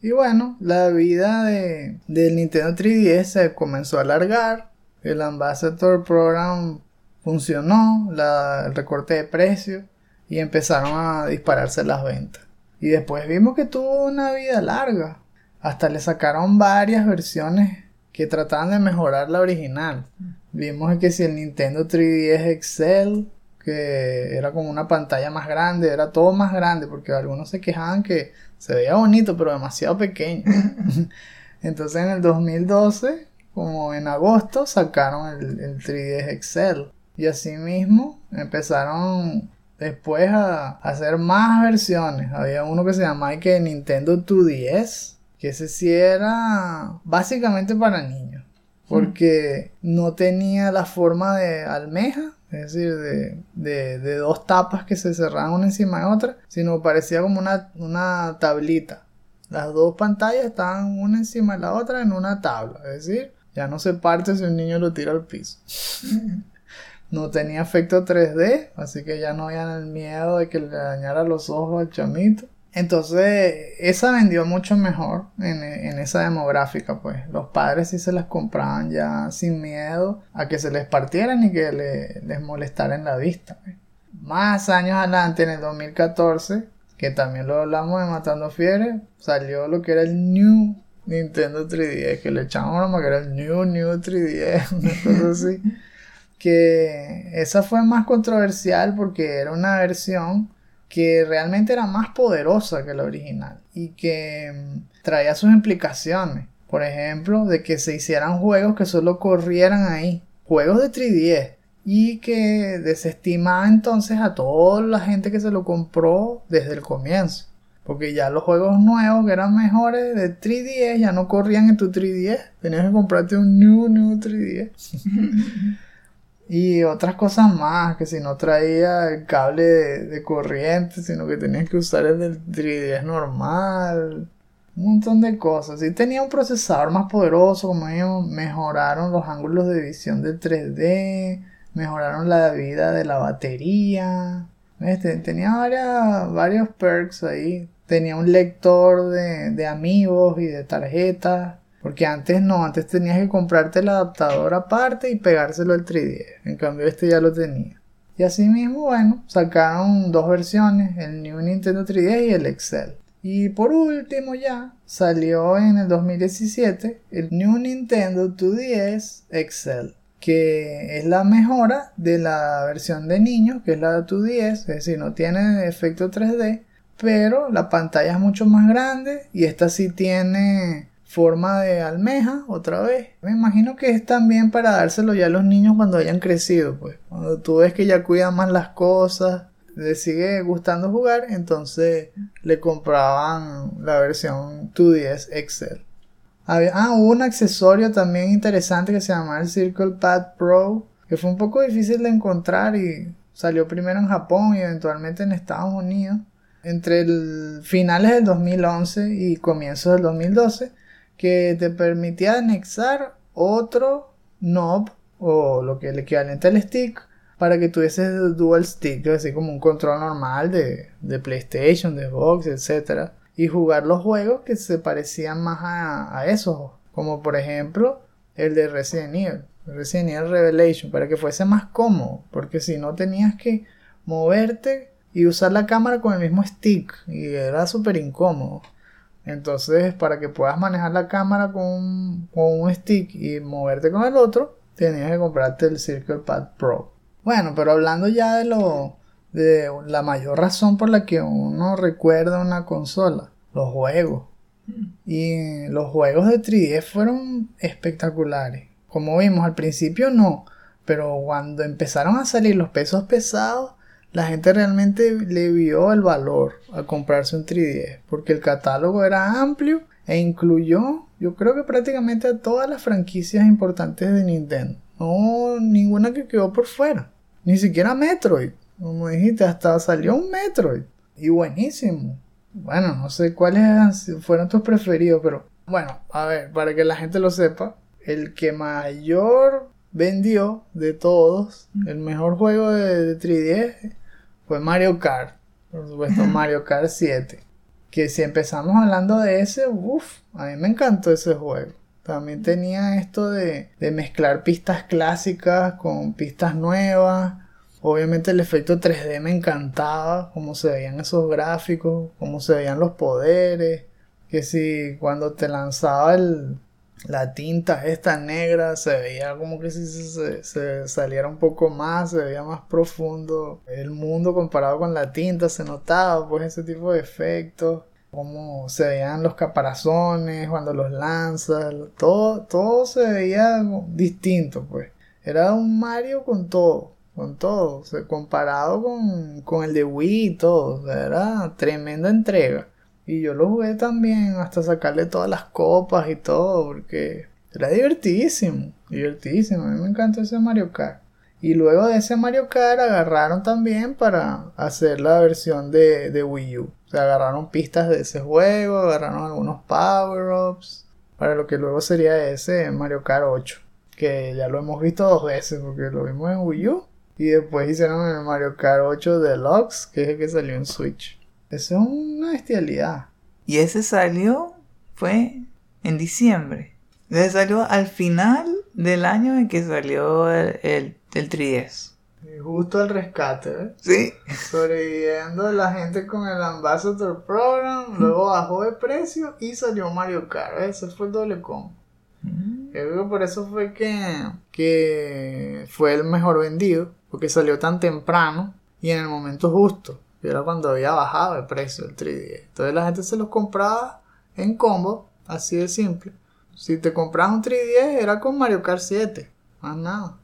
Y bueno, la vida de, del Nintendo 3DS se comenzó a alargar. El Ambassador Program funcionó, la, el recorte de precio y empezaron a dispararse las ventas. Y después vimos que tuvo una vida larga. Hasta le sacaron varias versiones que trataban de mejorar la original. Vimos que si el Nintendo 3DS Excel, que era como una pantalla más grande, era todo más grande, porque algunos se quejaban que se veía bonito, pero demasiado pequeño. Entonces en el 2012, como en agosto, sacaron el, el 3DS Excel. Y así mismo empezaron después a, hacer más versiones. Había uno que se llamaba que Nintendo 2DS, que ese sí era básicamente para niños, porque no tenía la forma de almeja, es decir, de, dos tapas que se cerraban una encima de otra, sino parecía como una, una tablita. Las dos pantallas estaban una encima de la otra en una tabla, es decir, ya no se parte si un niño lo tira al piso. no tenía efecto 3D, así que ya no había el miedo de que le dañara los ojos al chamito. Entonces, esa vendió mucho mejor en, esa demográfica, pues. Los padres sí se las compraban ya sin miedo a que se les partieran y que les molestara en la vista. Pues. Más años adelante, en el 2014, que también lo hablamos de Matando Fieres, salió lo que era el New Nintendo 3DS, que le echamos que era el New New 3DS, una cosa así que esa fue más controversial porque era una versión que realmente era más poderosa que la original y que mm, traía sus implicaciones. Por ejemplo, de que se hicieran juegos que solo corrieran ahí, juegos de 3DS y que desestimaba entonces a toda la gente que se lo compró desde el comienzo. Porque ya los juegos nuevos que eran mejores de 3DS ya no corrían en tu 3DS. Tenías que comprarte un new, new 3DS. Y otras cosas más, que si no traía el cable de, corriente, sino que tenías que usar el del 3DS normal. Un montón de cosas. Y tenía un procesador más poderoso, como mejoraron los ángulos de visión del 3D, mejoraron la vida de la batería. Este, tenía varias, varios perks ahí. Tenía un lector de, de amigos y de tarjetas porque antes no, antes tenías que comprarte el adaptador aparte y pegárselo al 3D. En cambio este ya lo tenía. Y así mismo, bueno, sacaron dos versiones, el New Nintendo 3D y el Excel. Y por último ya salió en el 2017 el New Nintendo 2DS Excel, que es la mejora de la versión de niños, que es la 2DS, es decir, no tiene efecto 3D, pero la pantalla es mucho más grande y esta sí tiene forma de almeja otra vez. Me imagino que es también para dárselo ya a los niños cuando hayan crecido, pues. Cuando tú ves que ya cuidan más las cosas, les sigue gustando jugar, entonces le compraban la versión 2DS Excel. ah, hubo un accesorio también interesante que se llama el Circle Pad Pro, que fue un poco difícil de encontrar y salió primero en Japón y eventualmente en Estados Unidos. Entre finales del 2011 y comienzos del 2012 que te permitía anexar otro knob o lo que el equivalente al stick para que tuvieses dual stick, así como un control normal de, de PlayStation, de Xbox, etc. Y jugar los juegos que se parecían más a, a esos, como por ejemplo el de Resident Evil, Resident Evil Revelation, para que fuese más cómodo, porque si no tenías que moverte y usar la cámara con el mismo stick y era súper incómodo. Entonces, para que puedas manejar la cámara con un, stick y moverte con el otro, tenías que comprarte el Circle Pad Pro. Bueno, pero hablando ya de lo de la mayor razón por la que uno recuerda una consola, los juegos. Y los juegos de 3D fueron espectaculares. Como vimos al principio no, pero cuando empezaron a salir los pesos pesados, la gente realmente le vio el valor a comprarse un 3DS porque el catálogo era amplio e incluyó yo creo que prácticamente a todas las franquicias importantes de Nintendo. No, ninguna que quedó por fuera. Ni siquiera Metroid. Como dijiste, hasta salió un Metroid. Y buenísimo. Bueno, no sé cuáles fueron tus preferidos, pero bueno, a ver, para que la gente lo sepa, el que mayor vendió de todos, el mejor juego de, de 3DS fue Mario Kart. Por supuesto, Mario Kart 7. Que si empezamos hablando de ese, uff, a mí me encantó ese juego. También tenía esto de, de mezclar pistas clásicas con pistas nuevas. Obviamente el efecto 3D me encantaba, cómo se veían esos gráficos, cómo se veían los poderes. Que si cuando te lanzaba el, la tinta esta negra se veía como que si se, saliera un poco más, se veía más profundo el mundo comparado con la tinta, se notaba pues ese tipo de efectos cómo se veían los caparazones cuando los lanzas, todo, todo se veía distinto, pues. Era un Mario con todo, con todo, comparado con, con, el de Wii y todo, era tremenda entrega. Y yo lo jugué también hasta sacarle todas las copas y todo, porque era divertidísimo, divertidísimo, a mí me encantó ese Mario Kart. Y luego de ese Mario Kart agarraron también para hacer la versión de, de Wii U. O sea, agarraron pistas de ese juego, agarraron algunos power-ups. Para lo que luego sería ese Mario Kart 8. Que ya lo hemos visto dos veces porque lo vimos en Wii U. Y después hicieron el Mario Kart 8 Deluxe, que es el que salió en Switch. Eso es una bestialidad. Y ese salió, fue en diciembre. Ese salió al final del año en que salió el, el, el 3DS. Justo al rescate, ¿eh? Sí. Sobreviviendo la gente con el Ambassador Program, luego bajó de precio y salió Mario Kart. Ese fue el doble combo. Mm. Creo que por eso fue que, que fue el mejor vendido, porque salió tan temprano y en el momento justo, que era cuando había bajado de precio el 3D. Entonces la gente se los compraba en combo, así de simple. Si te comprabas un 3D era con Mario Kart 7, más nada.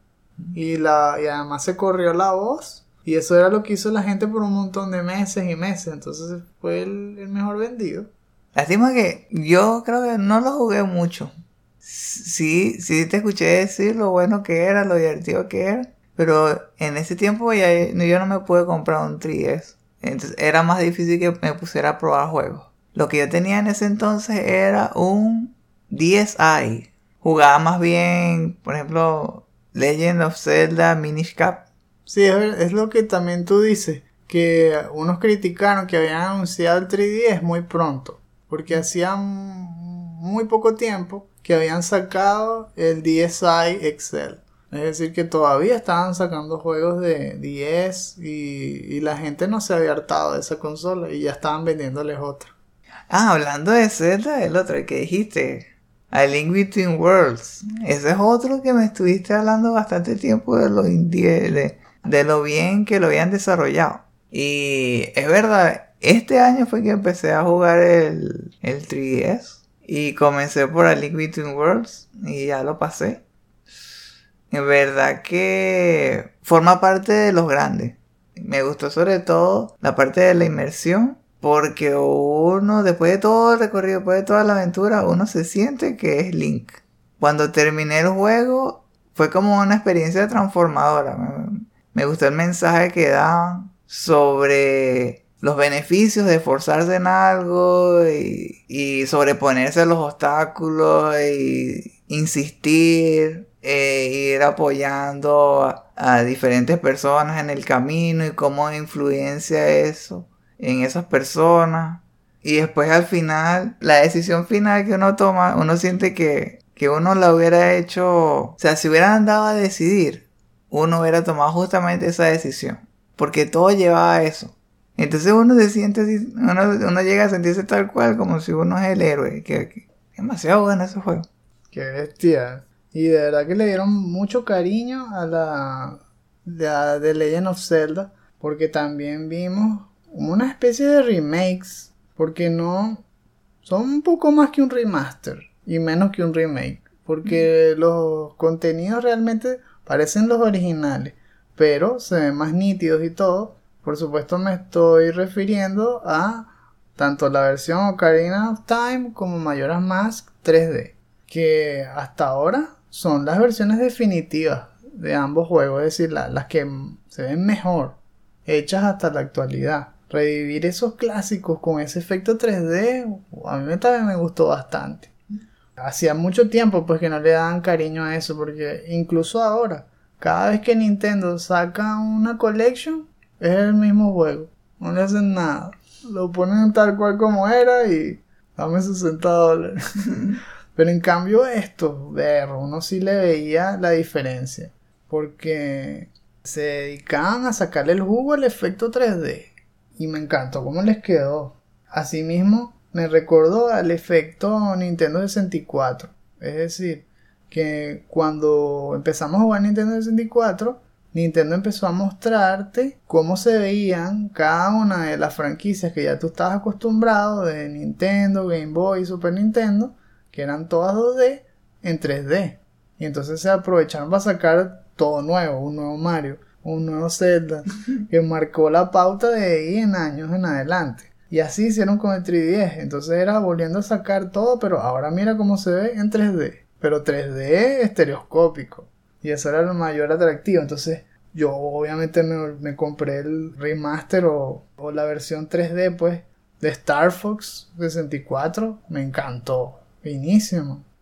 Y, la, y además se corrió la voz. Y eso era lo que hizo la gente por un montón de meses y meses. Entonces fue el, el mejor vendido. Lástima que yo creo que no lo jugué mucho. Sí, sí te escuché decir lo bueno que era, lo divertido que era. Pero en ese tiempo ya yo no me pude comprar un 3DS. Entonces era más difícil que me pusiera a probar juegos. Lo que yo tenía en ese entonces era un DSi. Jugaba más bien, por ejemplo, Legend of Zelda Minish Cap. Sí, es, lo que también tú dices, que unos criticaron que habían anunciado el 3DS muy pronto, porque hacía muy poco tiempo que habían sacado el DSi Excel. Es decir, que todavía estaban sacando juegos de 10 y, y, la gente no se había hartado de esa consola y ya estaban vendiéndoles otra. Ah, hablando de Zelda, el otro que dijiste, a Link Between Worlds. Ese es otro que me estuviste hablando bastante tiempo de lo, de, de lo bien que lo habían desarrollado. Y es verdad, este año fue que empecé a jugar el, el 3DS. Y comencé por A Link Between Worlds y ya lo pasé. En verdad que forma parte de los grandes. Me gustó sobre todo la parte de la inmersión porque uno, después de todo el recorrido, después de toda la aventura, uno se siente que es Link. Cuando terminé el juego, fue como una experiencia transformadora. Me, gustó el mensaje que daban sobre los beneficios de esforzarse en algo y, sobreponerse a los obstáculos y insistir, e ir apoyando a diferentes personas en el camino y cómo influencia eso en esas personas. Y después al final, la decisión final que uno toma, uno siente que, que uno la hubiera hecho, o sea, si hubieran dado a decidir, uno hubiera tomado justamente esa decisión. Porque todo lleva a eso. Entonces uno se siente uno, uno llega a sentirse tal cual como si uno es el héroe. Que, demasiado bueno ese juego. Qué bestia. Y de verdad que le dieron mucho cariño a la, la de Legend of Zelda. Porque también vimos una especie de remakes, porque no son un poco más que un remaster y menos que un remake, porque los contenidos realmente parecen los originales, pero se ven más nítidos y todo. Por supuesto me estoy refiriendo a tanto la versión Ocarina of Time como Majora's Mask 3D, que hasta ahora son las versiones definitivas de ambos juegos, es decir, las que se ven mejor, hechas hasta la actualidad revivir esos clásicos con ese efecto 3D, a mí también me gustó bastante. Hacía mucho tiempo pues que no le daban cariño a eso, porque incluso ahora, cada vez que Nintendo saca una collection, es el mismo juego, no le hacen nada. lo ponen tal cual como era y dame 60 dólares. Pero en cambio esto, ver, uno sí le veía la diferencia. Porque se dedicaban a sacarle el jugo al efecto 3D. Y me encantó cómo les quedó. Asimismo, me recordó al efecto Nintendo 64. Es decir, que cuando empezamos a jugar Nintendo 64, Nintendo empezó a mostrarte cómo se veían cada una de las franquicias que ya tú estabas acostumbrado de Nintendo, Game Boy, Super Nintendo, que eran todas 2D en 3D. Y entonces se aprovecharon para sacar todo nuevo, un nuevo Mario, un nuevo Zelda, que marcó la pauta de ahí en años en adelante. Y así hicieron con el 3DS. Entonces era volviendo a sacar todo, pero ahora mira cómo se ve en 3D. Pero 3D estereoscópico. Y eso era lo mayor atractivo. Entonces yo obviamente me, compré el remaster o, o, la versión 3D pues de Star Fox 64. Me encantó.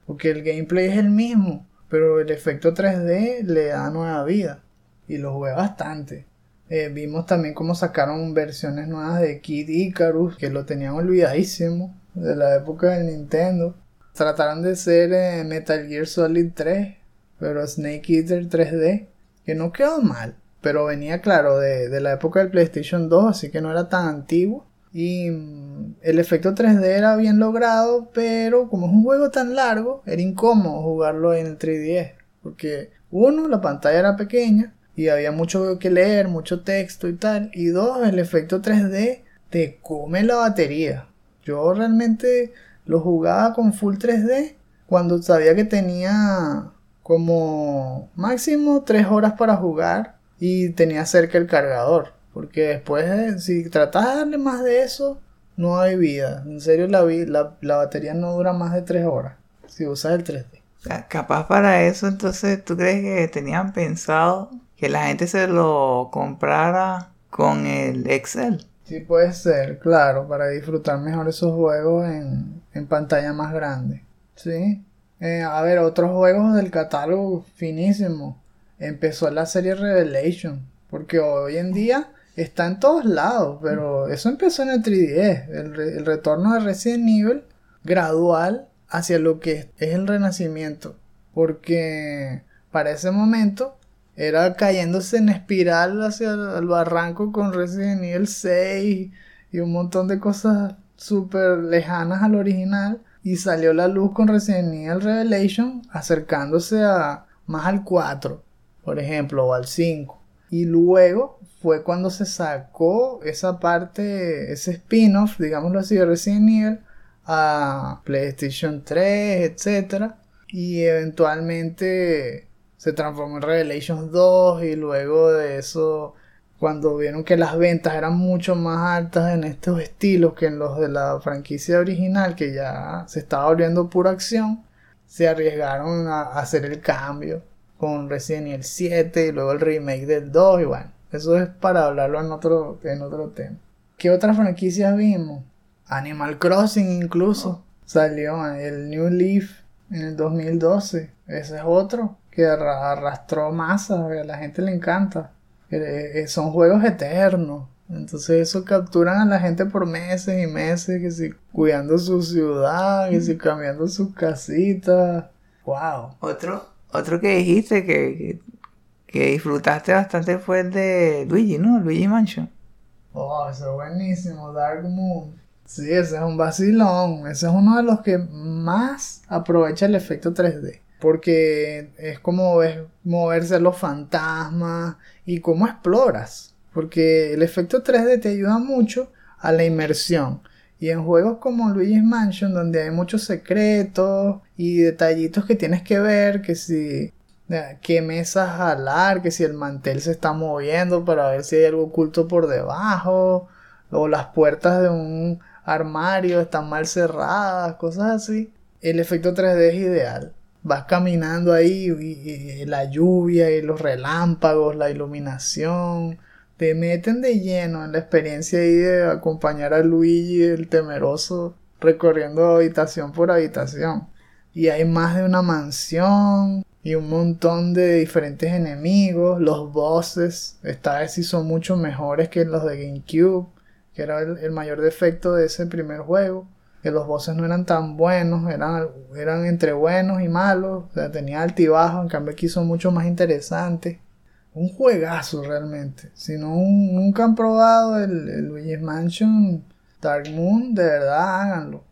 Porque el gameplay es el mismo. Pero el efecto 3D le da nueva vida. Y lo jugué bastante. Eh, vimos también cómo sacaron versiones nuevas de Kid Icarus, que lo tenían olvidadísimo de la época del Nintendo. Trataron de ser eh, Metal Gear Solid 3, pero Snake Eater 3D, que no quedó mal, pero venía claro de, de la época del PlayStation 2, así que no era tan antiguo. Y el efecto 3D era bien logrado, pero como es un juego tan largo, era incómodo jugarlo en el 3DS. Porque uno, la pantalla era pequeña y había mucho que leer, mucho texto y tal. Y dos, el efecto 3D te come la batería. Yo realmente lo jugaba con full 3D cuando sabía que tenía como máximo 3 horas para jugar y tenía cerca el cargador. Porque después, si tratas de darle más de eso, no hay vida. En serio, la, la, la batería no dura más de 3 horas si usas el 3D. Capaz para eso, entonces, ¿tú crees que tenían pensado que la gente se lo comprara con el Excel? Sí, puede ser, claro, para disfrutar mejor esos juegos en, en pantalla más grande. Sí. Eh, a ver, otros juegos del catálogo finísimo. Empezó la serie Revelation. Porque hoy en día está en todos lados, pero eso empezó en el 3DS, el, retorno de Resident Evil gradual hacia lo que es el renacimiento, porque para ese momento era cayéndose en espiral hacia el, barranco con Resident Evil 6 y un montón de cosas súper lejanas al original y salió la luz con Resident Evil Revelation acercándose a más al 4, por ejemplo, o al 5. Y luego fue cuando se sacó esa parte, ese spin-off, digámoslo así, de Resident Evil a PlayStation 3, etc. Y eventualmente se transformó en Revelations 2 y luego de eso, cuando vieron que las ventas eran mucho más altas en estos estilos que en los de la franquicia original, que ya se estaba volviendo pura acción, se arriesgaron a hacer el cambio con Resident Evil 7 y luego el remake del 2 y eso es para hablarlo en otro, en otro tema. ¿Qué otras franquicias vimos? Animal Crossing incluso. Salió el New Leaf en el 2012. Ese es otro que arrastró masa. A la gente le encanta. Eh, eh, son juegos eternos. Entonces eso capturan a la gente por meses y meses, que si cuidando su ciudad, que si cambiando sus casitas. Wow. Otro, otro que dijiste que, que disfrutaste bastante fue el de Luigi, ¿no? Luigi Mansion. Oh, ese es buenísimo, Dark Moon. Sí, ese es un vacilón. Ese es uno de los que más aprovecha el efecto 3D. Porque es como ves moverse los fantasmas y cómo exploras. Porque el efecto 3D te ayuda mucho a la inmersión. Y en juegos como Luigi's Mansion, donde hay muchos secretos y detallitos que tienes que ver, que si qué mesas jalar, que si el mantel se está moviendo para ver si hay algo oculto por debajo, o las puertas de un armario están mal cerradas, cosas así. El efecto 3D es ideal. Vas caminando ahí y, la lluvia y los relámpagos, la iluminación, te meten de lleno en la experiencia ahí de acompañar a Luigi el temeroso recorriendo habitación por habitación. Y hay más de una mansión, y un montón de diferentes enemigos. Los bosses, esta vez sí son mucho mejores que los de GameCube. que era el, mayor defecto de ese primer juego. Que los bosses no eran tan buenos, eran, eran entre buenos y malos. O sea, tenía altibajo, en cambio aquí son mucho más interesantes. Un juegazo realmente. Si no un- nunca han probado el, el Luigi's Mansion Dark Moon, de verdad háganlo.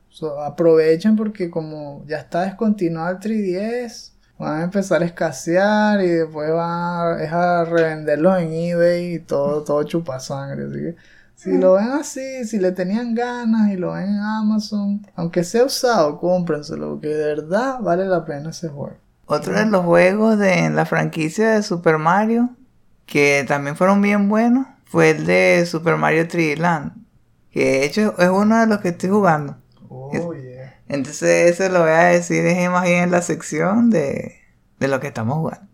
Aprovechen porque como ya está descontinuado el 3DS, van a empezar a escasear y después van a, es a revenderlos en eBay y todo, todo chupa sangre. Así que si lo ven así, si le tenían ganas y lo ven en Amazon, aunque sea usado, cómprenselo, porque de verdad vale la pena ese juego. Otro de los juegos de la franquicia de Super Mario que también fueron bien buenos fue el de Super Mario 3D Land. Que de hecho es uno de los que estoy jugando. Oh. Entonces eso lo voy a decir es más bien en la sección de, de lo que estamos jugando.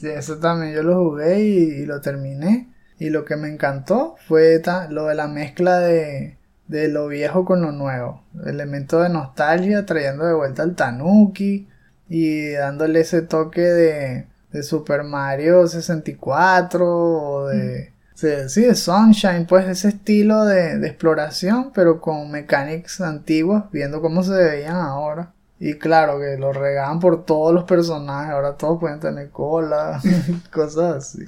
Sí, eso también yo lo jugué y, y lo terminé. Y lo que me encantó fue lo de la mezcla de, de lo viejo con lo nuevo. Elemento de nostalgia trayendo de vuelta al Tanuki y dándole ese toque de, de Super Mario 64 o de... Sí, de Sunshine, pues ese estilo de, de exploración, pero con mechanics antiguas, viendo cómo se veían ahora. Y claro, que lo regaban por todos los personajes, ahora todos pueden tener cola, cosas así.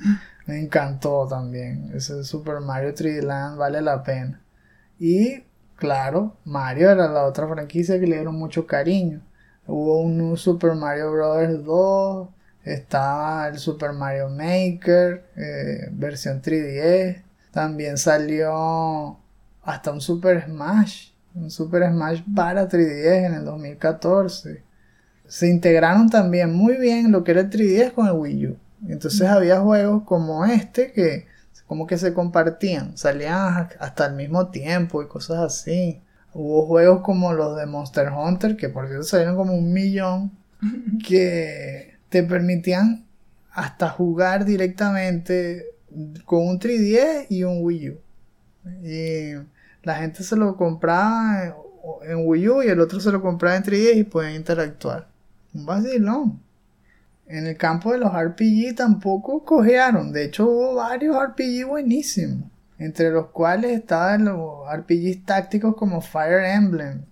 Me encantó también, ese Super Mario 3D Land vale la pena. Y claro, Mario era la otra franquicia que le dieron mucho cariño. Hubo un Super Mario Bros. 2, estaba el Super Mario Maker, eh, versión 3DS. También salió hasta un Super Smash, un Super Smash para 3DS en el 2014. Se integraron también muy bien lo que era el 3DS con el Wii U. Entonces había juegos como este que como que se compartían, salían hasta el mismo tiempo y cosas así. Hubo juegos como los de Monster Hunter, que por cierto salieron como un millón, que te permitían hasta jugar directamente con un 3DS y un Wii U. Y la gente se lo compraba en, Wii U y el otro se lo compraba en 3DS y podían interactuar. Un vacilón. En el campo de los RPG tampoco cojearon. De hecho, hubo varios RPG buenísimos. Entre los cuales estaban los RPGs tácticos como Fire Emblem.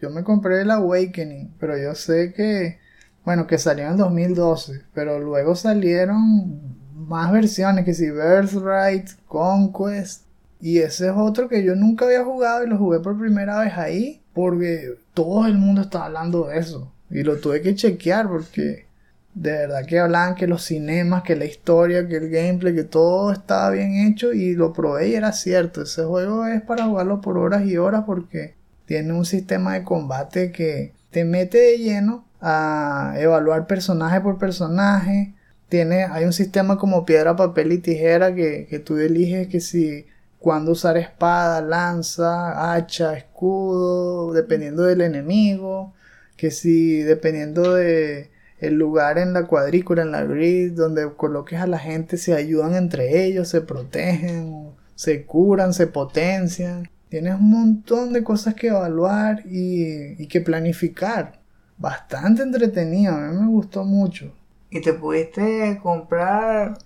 Yo me compré el Awakening. Pero yo sé que. Bueno, que salió en 2012. Pero luego salieron más versiones. Que si Birthright, Conquest. Y ese es otro que yo nunca había jugado y lo jugué por primera vez ahí. Porque todo el mundo estaba hablando de eso. Y lo tuve que chequear porque de verdad que hablaban que los cinemas, que la historia, que el gameplay, que todo estaba bien hecho y lo probé y era cierto. Ese juego es para jugarlo por horas y horas porque tiene un sistema de combate que te mete de lleno a evaluar personaje por personaje. Tiene, hay un sistema como piedra, papel y tijera que, que tú eliges que si cuando usar espada, lanza, hacha, escudo, dependiendo del enemigo, que si dependiendo de el lugar en la cuadrícula, en la grid, donde coloques a la gente, se ayudan entre ellos, se protegen, se curan, se potencian. Tienes un montón de cosas que evaluar y, y que planificar. Bastante entretenido, a mí me gustó mucho. Y te pudiste comprar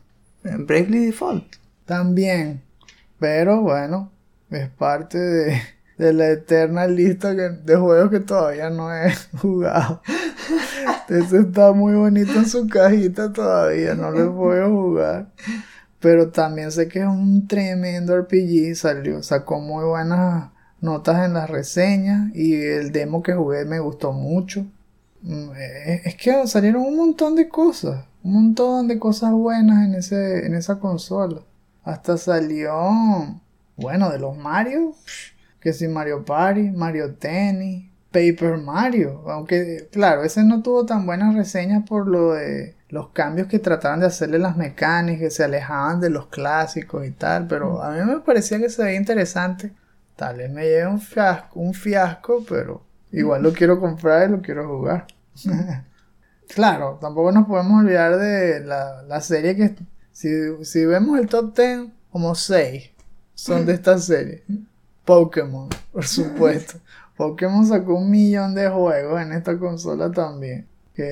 Bravely Default. También, pero bueno, es parte de, de la eterna lista que- de juegos que todavía no he jugado. Ese está muy bonito en su cajita todavía, no lo puedo jugar. Pero también sé que es un tremendo RPG, salió, sacó muy buenas notas en las reseñas y el demo que jugué me gustó mucho. Eh, Es que salieron un montón de cosas, un montón de cosas buenas en, ese, en esa consola. Hasta salió, bueno, de los Mario, que si Mario Party, Mario Tennis, Paper Mario. Aunque, claro, ese no tuvo tan buenas reseñas por lo de los cambios que trataban de hacerle las mecánicas, que se alejaban de los clásicos y tal. Pero a mí me parecía que se veía interesante. Tal vez me lleve un fiasco, un fiasco, pero igual lo quiero comprar y lo quiero jugar. Claro, tampoco nos podemos olvidar de la, la serie que si, si vemos el top 10, como 6 son de esta serie. Pokémon, por supuesto. Pokémon sacó un millón de juegos en esta consola también. Que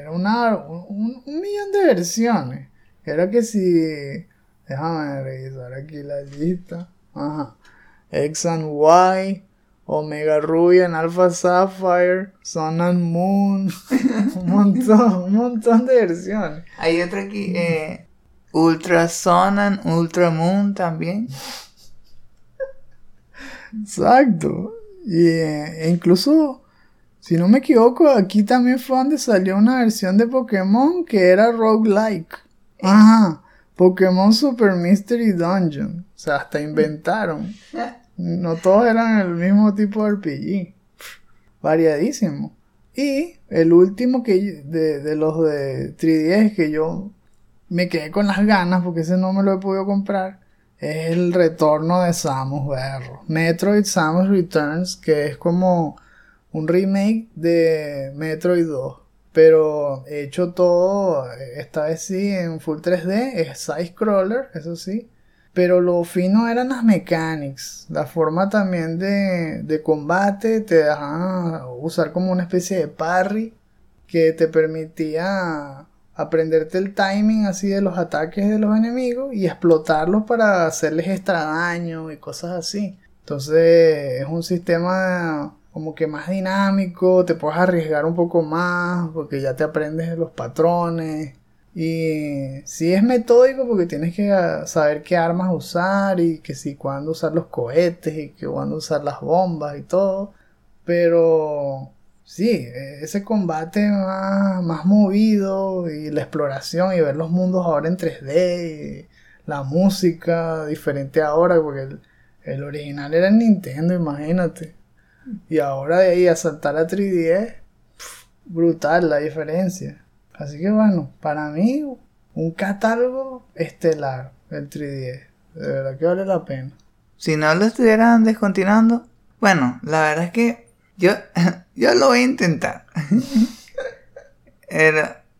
era una, un, un millón de versiones. Era que si Déjame revisar aquí la lista. Ajá. X and Y, Omega Ruby Alpha Sapphire, Sun and Moon. un montón, un montón de versiones. Hay otra aquí, eh, Ultra Sun and Ultra Moon también. Exacto. Y eh, e incluso, si no me equivoco, aquí también fue donde salió una versión de Pokémon que era roguelike. Ajá. Pokémon Super Mystery Dungeon. O sea, hasta inventaron. No todos eran el mismo tipo de RPG. Variadísimo. Y el último que de, de los de 3DS que yo me quedé con las ganas porque ese no me lo he podido comprar es el retorno de Samus Berro. Metroid Samus Returns, que es como un remake de Metroid 2. Pero he hecho todo, esta vez sí, en full 3D, es side scroller, eso sí. Pero lo fino eran las mechanics, la forma también de, de combate, te dejaban usar como una especie de parry que te permitía aprenderte el timing así de los ataques de los enemigos y explotarlos para hacerles extra daño y cosas así. Entonces es un sistema como que más dinámico, te puedes arriesgar un poco más porque ya te aprendes los patrones. Y sí es metódico porque tienes que saber qué armas usar y que si cuándo usar los cohetes y que cuándo usar las bombas y todo. Pero Sí, e, ese combate más, más movido y la exploración y ver los mundos ahora en 3D, y la música diferente ahora, porque el, original era en Nintendo, imagínate. Y ahora de ahí a saltar a 3D, brutal la diferencia. Así que bueno, para mí un catálogo estelar el 3D. De verdad que vale la pena. Si no lo estuvieran descontinuando, bueno, la verdad es que yo Yo lo voy a intentar.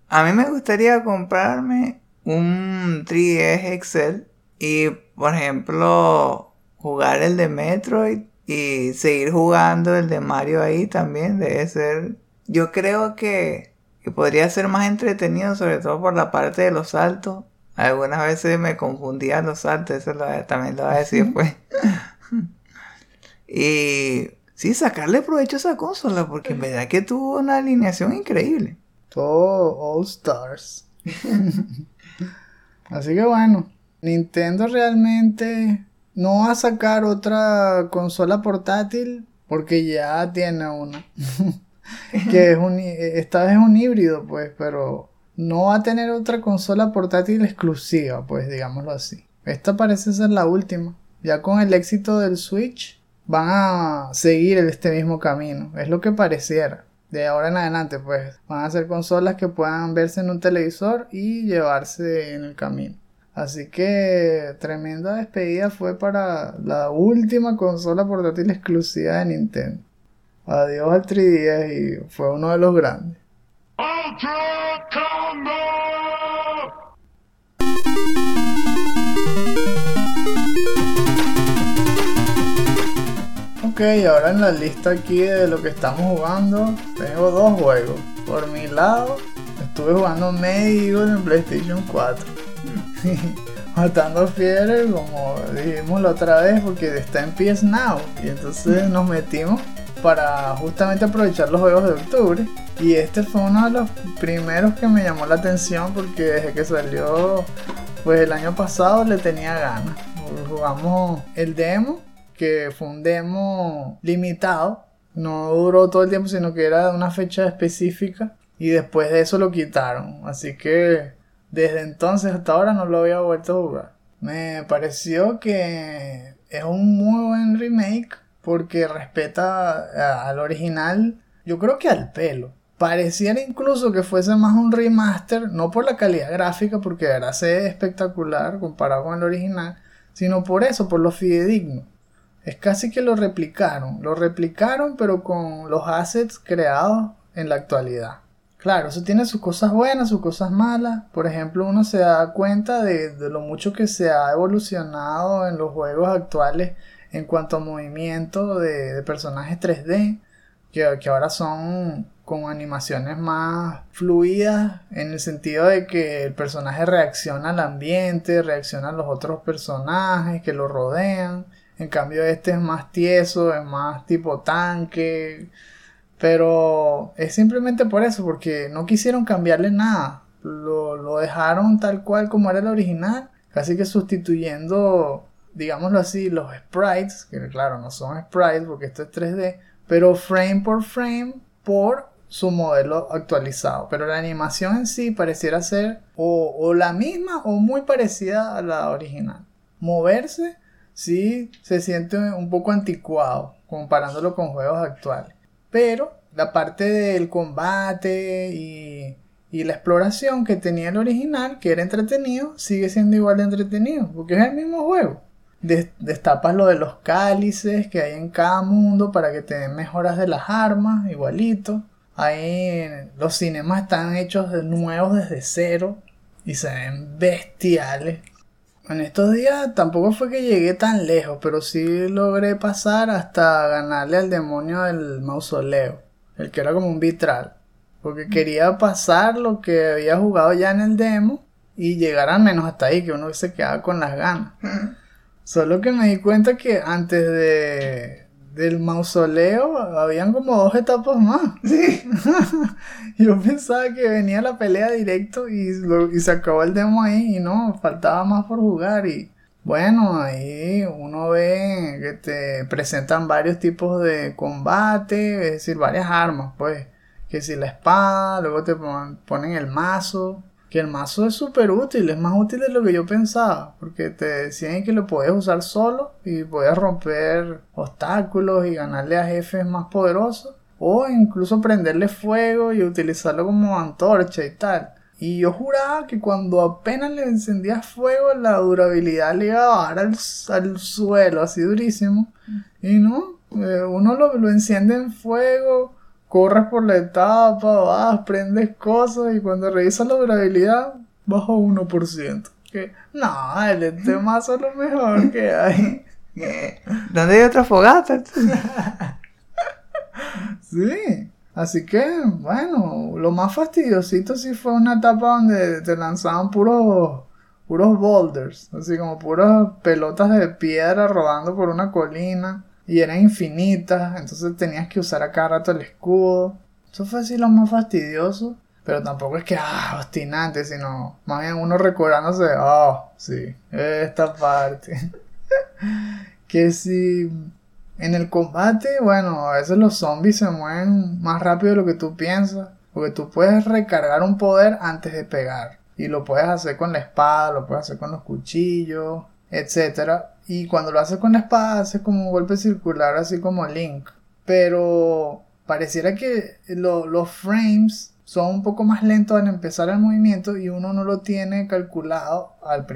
a mí me gustaría comprarme un 3DS Excel y, por ejemplo, jugar el de Metroid y seguir jugando el de Mario ahí también. Debe ser. Yo creo que, podría ser más entretenido, sobre todo por la parte de los saltos. Algunas veces me confundía los saltos, eso también lo voy a decir después. y sí, sacarle provecho a esa consola, porque en verdad que tuvo una alineación increíble. Todo All Stars. Así que bueno, Nintendo realmente no va a sacar otra consola portátil porque ya tiene una. que es un, esta vez es un híbrido, pues, pero no va a tener otra consola portátil exclusiva, pues, digámoslo así. Esta parece ser la última. Ya con el éxito del Switch, van a seguir este mismo camino. Es lo que pareciera. De ahora en adelante, pues van a ser consolas que puedan verse en un televisor y llevarse en el camino. Así que tremenda despedida fue para la última consola portátil exclusiva de Nintendo. Adiós al 3DS y fue uno de los grandes. Ok, ahora en la lista aquí de lo que estamos jugando, tengo dos juegos. Por mi lado, estuve jugando medio en PlayStation 4. Matando fieles, como dijimos la otra vez, porque está en PS Now. Y entonces nos metimos para justamente aprovechar los juegos de octubre. Y este fue uno de los primeros que me llamó la atención porque desde que salió, pues el año pasado le tenía ganas. Jugamos el demo que fue un demo limitado. No duró todo el tiempo, sino que era de una fecha específica. Y después de eso lo quitaron. Así que desde entonces hasta ahora no lo había vuelto a jugar. Me pareció que es un muy buen remake porque respeta al original, yo creo que al pelo. Pareciera incluso que fuese más un remaster, no por la calidad gráfica, porque era espectacular comparado con el original, sino por eso, por lo fidedigno. Es casi que lo replicaron. Lo replicaron pero con los assets creados en la actualidad. Claro, eso tiene sus cosas buenas, sus cosas malas. Por ejemplo, uno se da cuenta de, lo mucho que se ha evolucionado en los juegos actuales en cuanto a movimiento de, personajes 3D, que, que, ahora son con animaciones más fluidas en el sentido de que el personaje reacciona al ambiente, reacciona a los otros personajes que lo rodean. En cambio este es más tieso, es más tipo tanque. Pero es simplemente por eso, porque no quisieron cambiarle nada. Lo, lo dejaron tal cual como era el original, casi que sustituyendo, digámoslo así, los sprites, que claro, no son sprites porque esto es 3D, pero frame por frame por su modelo actualizado. Pero la animación en sí pareciera ser o, la misma o muy parecida a la original. Moverse sí se siente un poco anticuado comparándolo con juegos actuales. Pero la parte del combate y, y la exploración que tenía el original, que era entretenido, sigue siendo igual de entretenido, porque es el mismo juego. Destapas lo de los cálices que hay en cada mundo para que te den mejoras de las armas, igualito. Ahí los cinemas están hechos de nuevos desde cero y se ven bestiales. En estos días tampoco fue que llegué tan lejos, pero sí logré pasar hasta ganarle al demonio del mausoleo, el que era como un vitral. Porque quería pasar lo que había jugado ya en el demo y llegar al menos hasta ahí, que uno se quedaba con las ganas. Solo que me di cuenta que antes de del mausoleo habían como dos etapas más. Yo pensaba que venía la pelea directo y, y se acabó el demo ahí y no, faltaba más por jugar y bueno, ahí uno ve que te presentan varios tipos de combate, es decir, varias armas, pues, que si la espada, luego te ponen el mazo, que el mazo es súper útil, es más útil de lo que yo pensaba, porque te decían que lo podías usar solo y podías romper obstáculos y ganarle a jefes más poderosos, o incluso prenderle fuego y utilizarlo como antorcha y tal. Y yo juraba que cuando apenas le encendías fuego, la durabilidad le iba a bajar al, suelo, así durísimo. Y no, eh, uno lo, lo enciende en fuego, corres por la etapa, vas, prendes cosas y cuando revisas la durabilidad, baja 1%. Que, no, el mazo es lo mejor que hay. ¿Dónde hay otra fogata? sí. Así que, bueno, lo más fastidiosito sí fue una etapa donde te lanzaban puros, puros boulders, así como puras pelotas de piedra rodando por una colina y eran infinitas, entonces tenías que usar a cada rato el escudo. Eso fue así lo más fastidioso, pero tampoco es que, ah, obstinante, sino más bien uno recordándose, oh, sí, esta parte. que si en el combate, bueno, a veces los zombies se mueven más rápido de lo que tú piensas, porque tú puedes recargar un poder antes de pegar. Y lo puedes hacer con la espada, lo puedes hacer con los cuchillos, etcétera y cuando lo hace con la espada hace como un golpe circular, así como Link. Pero pareciera que los frames son un poco más lentos al empezar el movimiento y uno no lo tiene calculado al,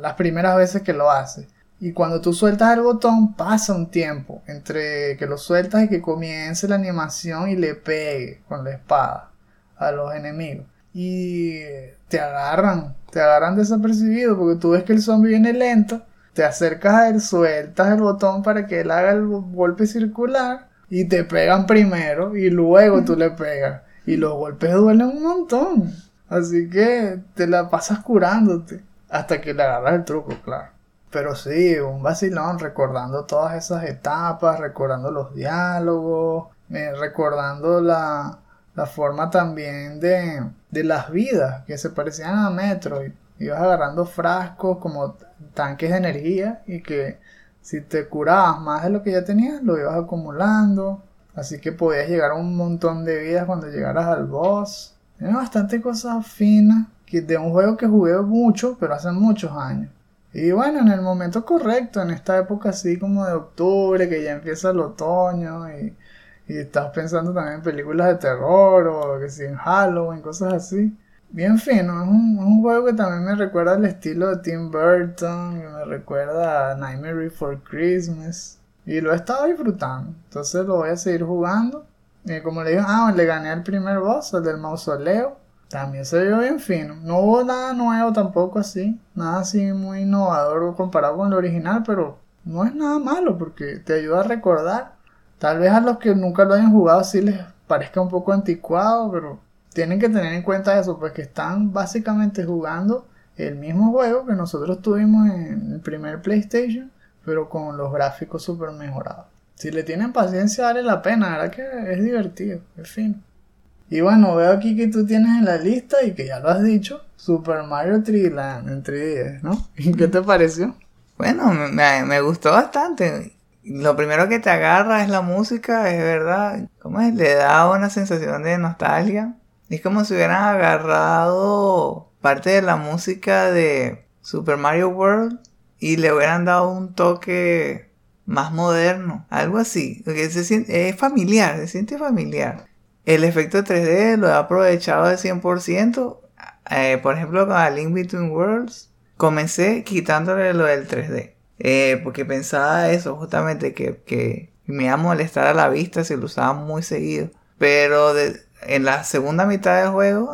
las primeras veces que lo hace. Y cuando tú sueltas el botón pasa un tiempo entre que lo sueltas y que comience la animación y le pegue con la espada a los enemigos. Y te agarran, te agarran desapercibido porque tú ves que el zombie viene lento te acercas a él, sueltas el botón para que él haga el golpe circular y te pegan primero y luego tú le pegas. Y los golpes duelen un montón. Así que te la pasas curándote hasta que le agarras el truco, claro. Pero sí, un vacilón recordando todas esas etapas, recordando los diálogos, eh, recordando la, la forma también de, de las vidas que se parecían a Metroid ibas agarrando frascos como tanques de energía y que si te curabas más de lo que ya tenías, lo ibas acumulando. Así que podías llegar a un montón de vidas cuando llegaras al boss. Tiene bastante cosas finas de un juego que jugué mucho, pero hace muchos años. Y bueno, en el momento correcto, en esta época así como de octubre, que ya empieza el otoño y, y estás pensando también en películas de terror o que si en Halloween, cosas así bien fino. Es un, juego que también me recuerda al estilo de Tim Burton, me recuerda a Nightmare Before Christmas. Y lo he estado disfrutando. Entonces lo voy a seguir jugando. Y como le digo, ah, le gané al primer boss, el del mausoleo. También se vio bien fino. No hubo nada nuevo tampoco así. Nada así muy innovador comparado con el original, pero no es nada malo porque te ayuda a recordar. Tal vez a los que nunca lo hayan jugado sí les parezca un poco anticuado, pero tienen que tener en cuenta eso, pues que están básicamente jugando el mismo juego que nosotros tuvimos en el primer PlayStation, pero con los gráficos super mejorados. Si le tienen paciencia, vale la pena, verdad que es divertido, es fino. Y bueno, veo aquí que tú tienes en la lista y que ya lo has dicho, Super Mario 3D Land en 3DS, ¿no? ¿Y qué te pareció? Bueno, me gustó bastante. Lo primero que te agarra es la música, es verdad. ¿Cómo es? Le da una sensación de nostalgia. Es como si hubieran agarrado parte de la música de Super Mario World y le hubieran dado un toque más moderno, algo así. Porque se siente, es familiar, se siente familiar. El efecto 3D lo he aprovechado al 100%. Eh, por ejemplo, con A Link Between Worlds, comencé quitándole lo del 3D. Eh, porque pensaba eso, justamente, que, que, me iba a molestar a la vista si lo usaba muy seguido. Pero en la segunda mitad del juego,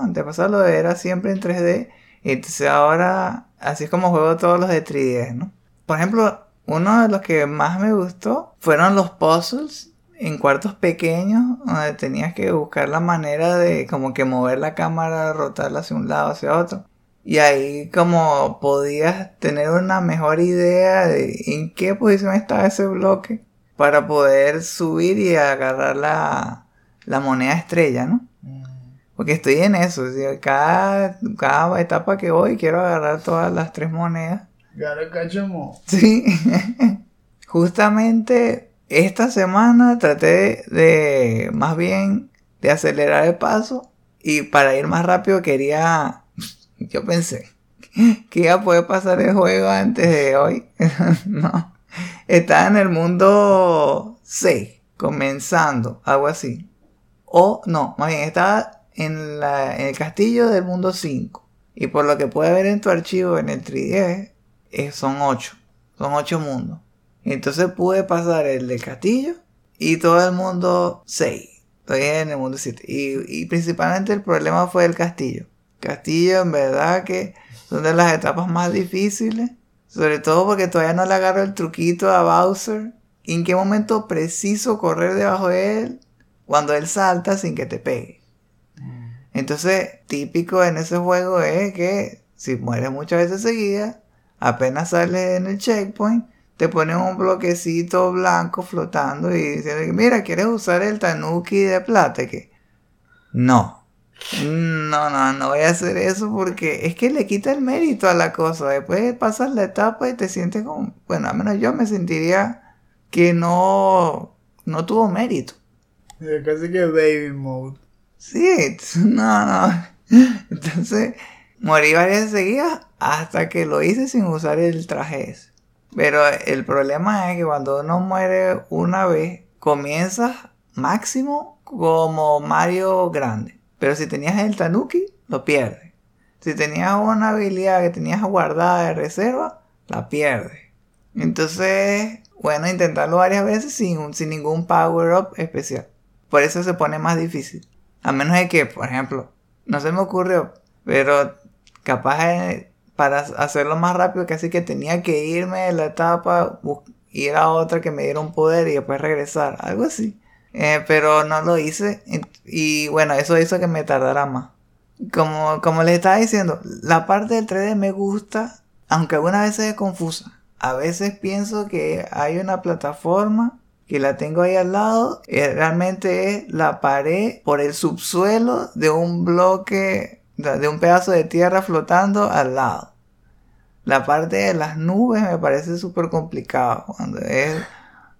lo era siempre en 3D. Entonces ahora, así es como juego todos los de 3D, ¿no? Por ejemplo, uno de los que más me gustó fueron los puzzles en cuartos pequeños donde tenías que buscar la manera de como que mover la cámara, rotarla hacia un lado, hacia otro. Y ahí como podías tener una mejor idea de en qué posición estaba ese bloque para poder subir y agarrar la, la moneda estrella, ¿no? Mm. Porque estoy en eso, cada, cada etapa que voy quiero agarrar todas las tres monedas. Sí. Justamente esta semana traté de más bien de acelerar el paso y para ir más rápido quería, yo pensé que iba a poder pasar el juego antes de hoy. no, estaba en el mundo 6, comenzando, algo así. O no, más bien estaba en, la, en el castillo del mundo 5. Y por lo que puedes ver en tu archivo en el 3D, eh, son 8. Son 8 mundos. Entonces pude pasar el del castillo y todo el mundo 6. Estoy en el mundo 7. Y, principalmente el problema fue el castillo. Castillo, en verdad que son de las etapas más difíciles. Sobre todo porque todavía no le agarro el truquito a Bowser. ¿En qué momento preciso correr debajo de él? Cuando él salta sin que te pegue. Entonces, típico en ese juego es que si mueres muchas veces seguidas, apenas sales en el checkpoint, te ponen un bloquecito blanco flotando y dicen, mira, ¿quieres usar el tanuki de plata? Que no, no, no, no voy a hacer eso porque es que le quita el mérito a la cosa. Después pasas la etapa y te sientes como, bueno, al menos yo me sentiría que no, no tuvo mérito. Casi que baby mode. Sí, no, no. Entonces, morí varias seguidas hasta que lo hice sin usar el traje ese. Pero el problema es que cuando uno muere una vez, comienzas máximo como Mario grande. Pero si tenías el Tanuki, lo pierdes. Si tenías una habilidad que tenías guardada de reserva, la pierdes. Entonces, bueno, intentarlo varias veces sin, sin ningún power-up especial. Por eso se pone más difícil. A menos de que, por ejemplo, no se me ocurrió, pero capaz de para hacerlo más rápido, casi que tenía que irme de la etapa, ir a otra que me diera un poder y después regresar, algo así. Eh, pero no lo hice y bueno, eso hizo que me tardara más. Como, como les estaba diciendo, la parte del 3D me gusta, aunque algunas veces es confusa. A veces pienso que hay una plataforma que la tengo ahí al lado, y realmente es la pared por el subsuelo de un bloque de un pedazo de tierra flotando al lado. La parte de las nubes me parece súper complicado. Cuando es.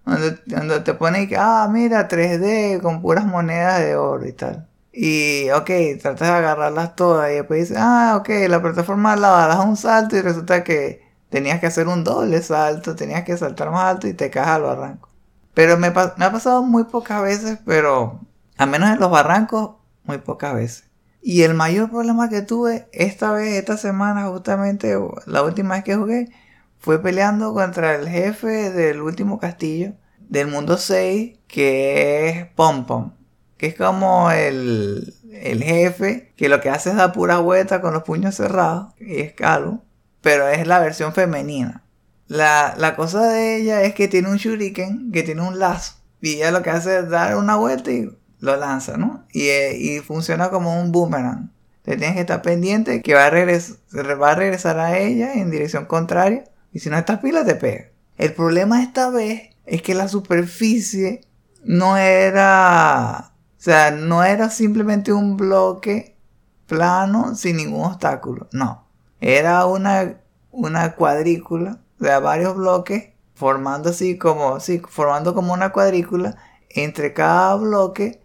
Cuando, te pone que, ah, mira, 3D con puras monedas de oro y tal. Y, ok, tratas de agarrarlas todas y después dices, ah, ok, la plataforma al lado, das un salto y resulta que tenías que hacer un doble salto, tenías que saltar más alto y te caes al barranco. Pero me, ha pasado muy pocas veces, pero a menos en los barrancos, muy pocas veces. Y el mayor problema que tuve esta vez, esta semana, justamente, la última vez que jugué, fue peleando contra el jefe del último castillo del mundo 6, que es Pom Pom. Que es como el, el jefe, que lo que hace es dar pura vuelta con los puños cerrados, y es calvo, pero es la versión femenina. La, la cosa de ella es que tiene un shuriken, que tiene un lazo, y ella lo que hace es dar una vuelta y lo lanza, ¿no? Y, eh, y funciona como un boomerang. Te tienes que estar pendiente que va a, regresar a ella en dirección contraria. Y si no estás pila, te pega. El problema esta vez es que la superficie no era. O sea, no era simplemente un bloque plano sin ningún obstáculo. No. Era una, una cuadrícula, sea, varios bloques formando así como, sí, formando como una cuadrícula. Entre cada bloque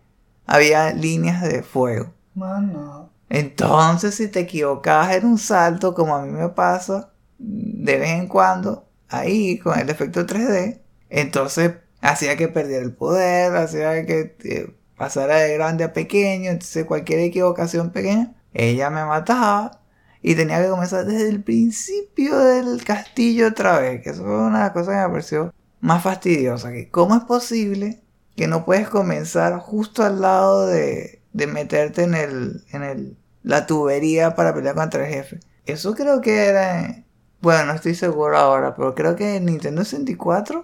había líneas de fuego. Mano. Entonces, si te equivocabas en un salto, como a mí me pasa de vez en cuando, ahí con el efecto 3D, entonces hacía que perdiera el poder, hacía que eh, pasara de grande a pequeño, entonces cualquier equivocación pequeña, ella me mataba y tenía que comenzar desde el principio del castillo otra vez, que eso fue una cosas que me pareció más fastidiosa, que cómo es posible que no puedes comenzar justo al lado de, de meterte en el, en el, la tubería para pelear contra el jefe. Eso creo que era, bueno, no estoy seguro ahora, pero creo que en Nintendo 64,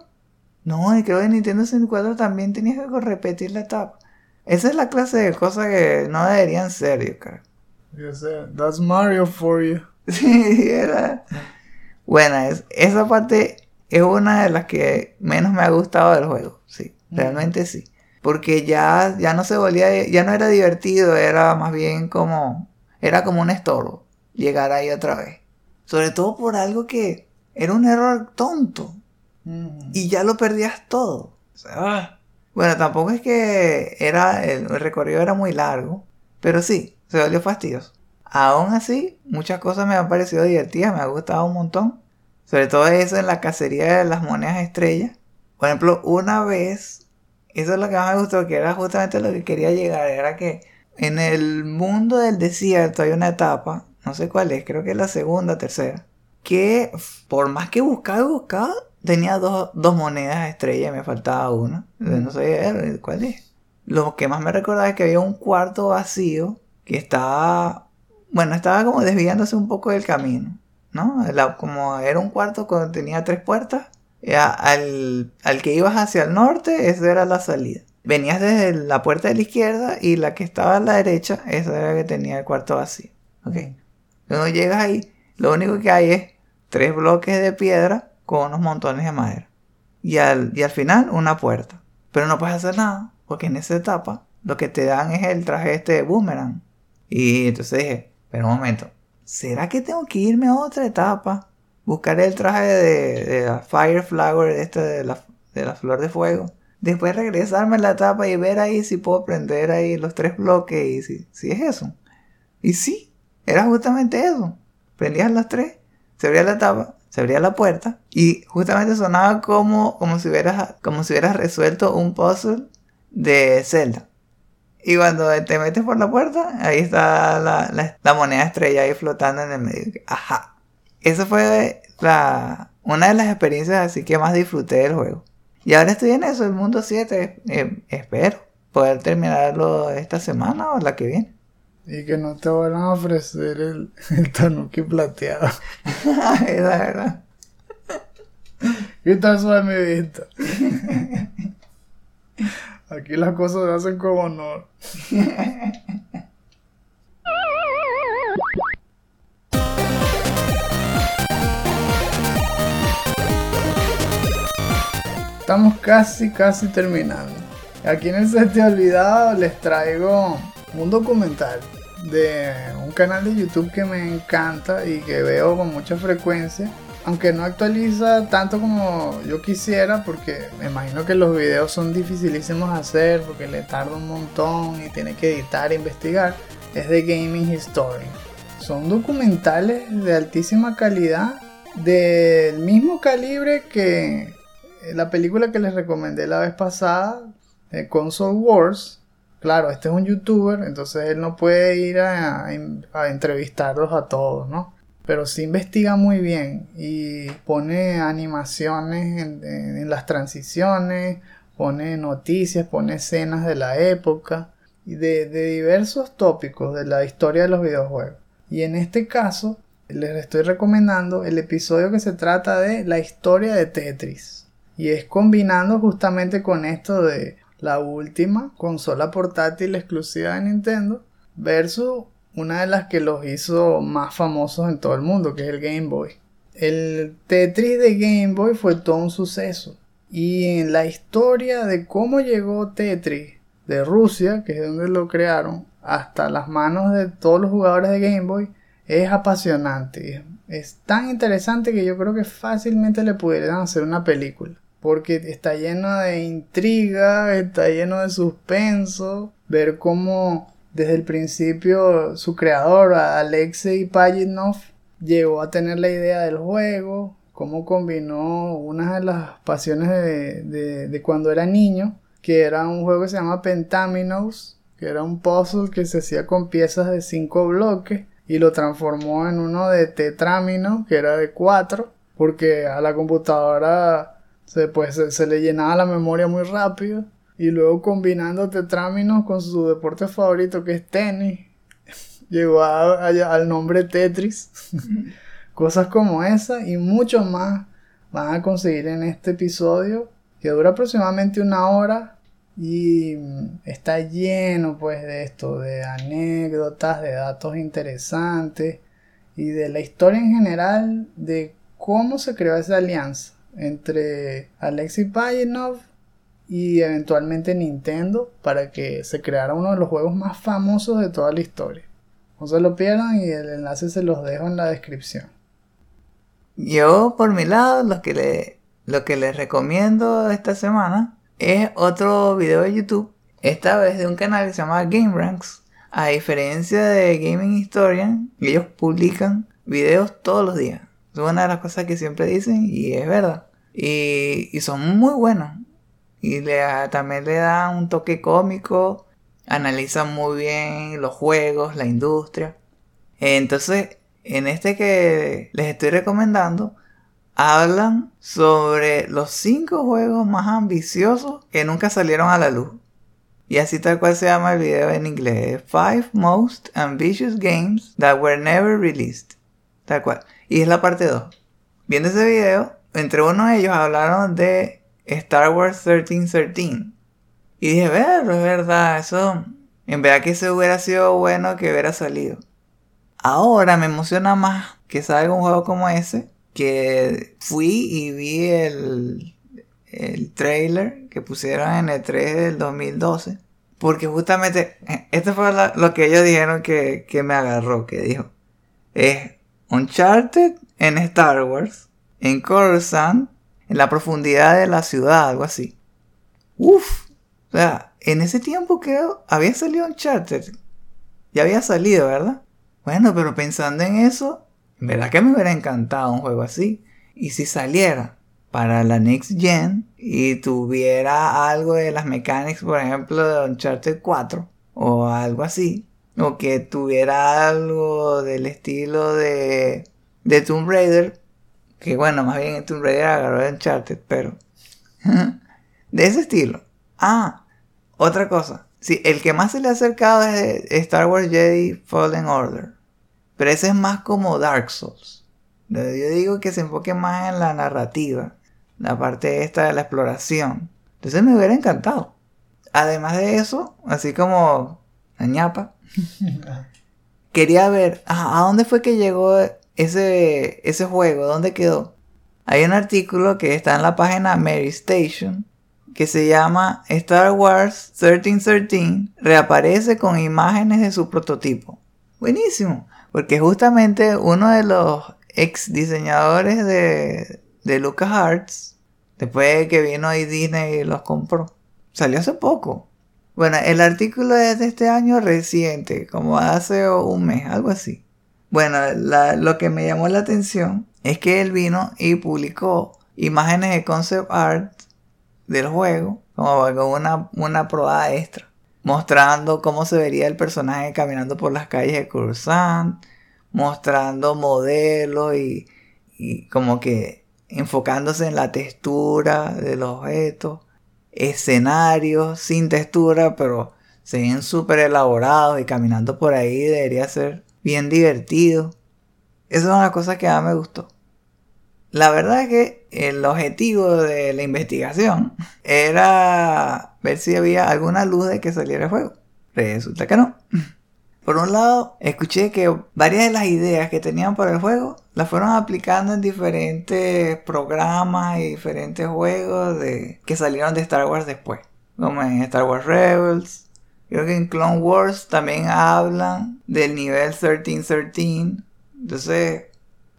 no, y creo que en Nintendo 64 también tenías que repetir la etapa. Esa es la clase de cosas que no deberían ser, yo creo. That's Mario for you. Sí, era. Bueno, es, esa parte es una de las que menos me ha gustado del juego, sí. Realmente sí. Porque ya, ya no se volvía, ya no era divertido, era más bien como, era como un estorbo llegar ahí otra vez. Sobre todo por algo que era un error tonto. Y ya lo perdías todo. Ah. bueno, tampoco es que era, el, recorrido era muy largo, pero sí, se volvió fastidioso. Aún así, muchas cosas me han parecido divertidas, me ha gustado un montón. Sobre todo eso en la cacería de las monedas estrellas. Por ejemplo, una vez, eso es lo que más me gustó, que era justamente lo que quería llegar, era que en el mundo del desierto hay una etapa, no sé cuál es, creo que es la segunda, tercera, que por más que buscaba buscaba, tenía dos, monedas estrella y me faltaba una. No sé cuál es. Lo que más me recordaba es que había un cuarto vacío que estaba, bueno, estaba como desviándose un poco del camino, ¿no? como era un cuarto que tenía tres puertas al, al que ibas hacia el norte, esa era la salida. Venías desde la puerta de la izquierda y la que estaba a la derecha, esa era la que tenía el cuarto vacío. Ok. Cuando llegas ahí, lo único que hay es tres bloques de piedra con unos montones de madera. Y al, y al final, una puerta. Pero no puedes hacer nada, porque en esa etapa lo que te dan es el traje este de boomerang. Y entonces dije, pero un momento, ¿será que tengo que irme a otra etapa? Buscaré el traje de, la Fire Flower, este de la, de la flor de fuego. Después regresarme a la tapa y ver ahí si puedo prender ahí los tres bloques y si, si es eso. Y sí, era justamente eso. Prendías los tres, se abría la tapa, se abría la puerta y justamente sonaba como, como, si, hubieras, como si hubieras resuelto un puzzle de Zelda. Y cuando te metes por la puerta, ahí está la, la, la moneda estrella ahí flotando en el medio. Ajá. Esa fue la, una de las experiencias así que más disfruté del juego. Y ahora estoy en eso, el mundo 7. Eh, espero poder terminarlo esta semana o la que viene. Y que no te vuelvan a ofrecer el, el tanuki plateado. es la verdad. ¿Qué tal suave mi vista? Aquí las cosas se hacen como honor. estamos casi, casi terminando. Aquí en el set de olvidado les traigo un documental de un canal de YouTube que me encanta y que veo con mucha frecuencia. Aunque no actualiza tanto como yo quisiera, porque me imagino que los videos son dificilísimos de hacer, porque le tarda un montón y tiene que editar e investigar. Es de Gaming History. Son documentales de altísima calidad, del mismo calibre que la película que les recomendé la vez pasada, Console Wars, claro, este es un youtuber, entonces él no puede ir a, entrevistarlos a todos, ¿no? Pero sí investiga muy bien y pone animaciones en, las transiciones, pone noticias, pone escenas de la época y de, de diversos tópicos de la historia de los videojuegos. Y en este caso, les estoy recomendando el episodio que se trata de la historia de Tetris. Y es combinando justamente con esto de la última consola portátil exclusiva de Nintendo, versus una de las que los hizo más famosos en todo el mundo, que es el Game Boy. El Tetris de Game Boy fue todo un suceso. Y en la historia de cómo llegó Tetris de Rusia, que es donde lo crearon, hasta las manos de todos los jugadores de Game Boy, es apasionante. Es tan interesante que yo creo que fácilmente le pudieran hacer una película. Porque está lleno de intriga, está lleno de suspenso. Ver cómo desde el principio su creador, Alexei Pajitnov, llegó a tener la idea del juego, cómo combinó una de las pasiones de, de, cuando era niño, que era un juego que se llama Pentaminos, que era un puzzle que se hacía con piezas de cinco bloques, y lo transformó en uno de Tetramino, que era de cuatro, porque a la computadora se, pues, se le llenaba la memoria muy rápido y luego combinando tetráminos con su deporte favorito que es tenis, llegó al nombre Tetris. Cosas como esa y mucho más van a conseguir en este episodio que dura aproximadamente una hora y está lleno pues de esto, de anécdotas, de datos interesantes y de la historia en general de cómo se creó esa alianza entre Alexei Pajitnov y eventualmente Nintendo para que se creara uno de los juegos más famosos de toda la historia. No se lo pierdan y el enlace se los dejo en la descripción. Yo, por mi lado, lo que, le, lo que les recomiendo esta semana es otro video de YouTube, esta vez de un canal que se llama Game Ranks. A diferencia de Gaming Historian, ellos publican videos todos los días. Es una de las cosas que siempre dicen y es verdad. Y, y son muy buenos y le, también le da un toque cómico, analiza muy bien los juegos, la industria. Entonces, en este que les estoy recomendando, hablan sobre los 5 juegos más ambiciosos que nunca salieron a la luz. Y así tal cual se llama el video en inglés. Five Most Ambitious Games That Were Never Released. Tal cual. Y es la parte 2. Viendo ese video, entre uno de ellos hablaron de Star Wars 1313. Y dije, ver, es verdad, eso. En verdad que se hubiera sido bueno que hubiera salido. Ahora me emociona más que salga un juego como ese. Que fui y vi el, el trailer que pusieron en el 3 del 2012. Porque justamente, esto fue lo que ellos dijeron que, que me agarró, que dijo. Es Uncharted en Star Wars, en Coruscant en la profundidad de la ciudad, algo así. Uf, o sea, en ese tiempo que había salido un charter. Ya había salido, ¿verdad? Bueno, pero pensando en eso, verdad que me hubiera encantado un juego así. Y si saliera para la Next Gen y tuviera algo de las mecánicas, por ejemplo, de Uncharted 4 o algo así, o que tuviera algo del estilo de, de Tomb Raider, que bueno, más bien en Tomb Raider agarró de Uncharted, pero. de ese estilo. Ah, otra cosa. Sí, el que más se le ha acercado es Star Wars Jedi Fallen Order. Pero ese es más como Dark Souls. Yo digo que se enfoque más en la narrativa. La parte esta de la exploración. Entonces me hubiera encantado. Además de eso, así como la ñapa. quería ver a dónde fue que llegó ese, ese juego, ¿dónde quedó? Hay un artículo que está en la página Mary Station que se llama Star Wars 1313 reaparece con imágenes de su prototipo. Buenísimo, porque justamente uno de los ex diseñadores de, de LucasArts, después de que vino ahí Disney y los compró, salió hace poco. Bueno, el artículo es de este año reciente, como hace un mes, algo así. Bueno, lo que me llamó la atención es que él vino y publicó imágenes de concept art del juego, como una, una probada extra, mostrando cómo se vería el personaje caminando por las calles de Coruscant, mostrando modelos y, y como que enfocándose en la textura de los objetos, escenarios sin textura, pero se ven súper elaborados y caminando por ahí debería ser bien divertido. Esa es una cosa que a mí me gustó. La verdad es que el objetivo de la investigación era ver si había alguna luz de que saliera el juego. Resulta que no. Por un lado, escuché que varias de las ideas que tenían para el juego las fueron aplicando en diferentes programas y diferentes juegos de, que salieron de Star Wars después. Como en Star Wars Rebels. Creo que en Clone Wars también hablan del nivel 1313. Entonces,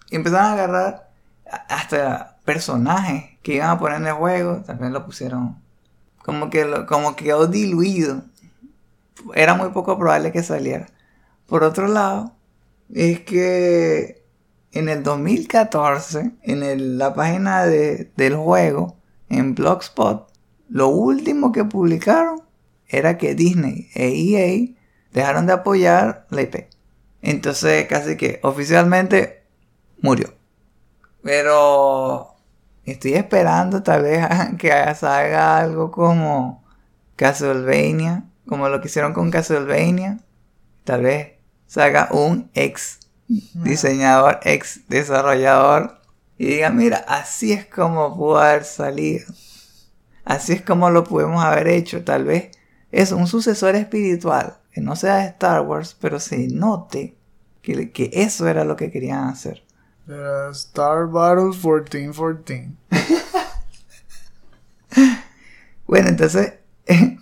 empezaron a agarrar hasta personajes que iban a poner en el juego. También lo pusieron como que, lo, como quedó diluido era muy poco probable que saliera. Por otro lado, es que en el 2014, en la página del juego, en Blogspot, lo último que publicaron era que Disney e EA dejaron de apoyar la IP. Entonces, casi que oficialmente murió. Pero estoy esperando tal vez que salga algo como Castlevania como lo que hicieron con Castlevania, tal vez salga un ex diseñador, ex desarrollador y diga, mira, así es como pudo haber salido. Así es como lo pudimos haber hecho. Tal vez es un sucesor espiritual, que no sea de Star Wars, pero se note que, que eso era lo que querían hacer. Star Battle 1414. bueno, entonces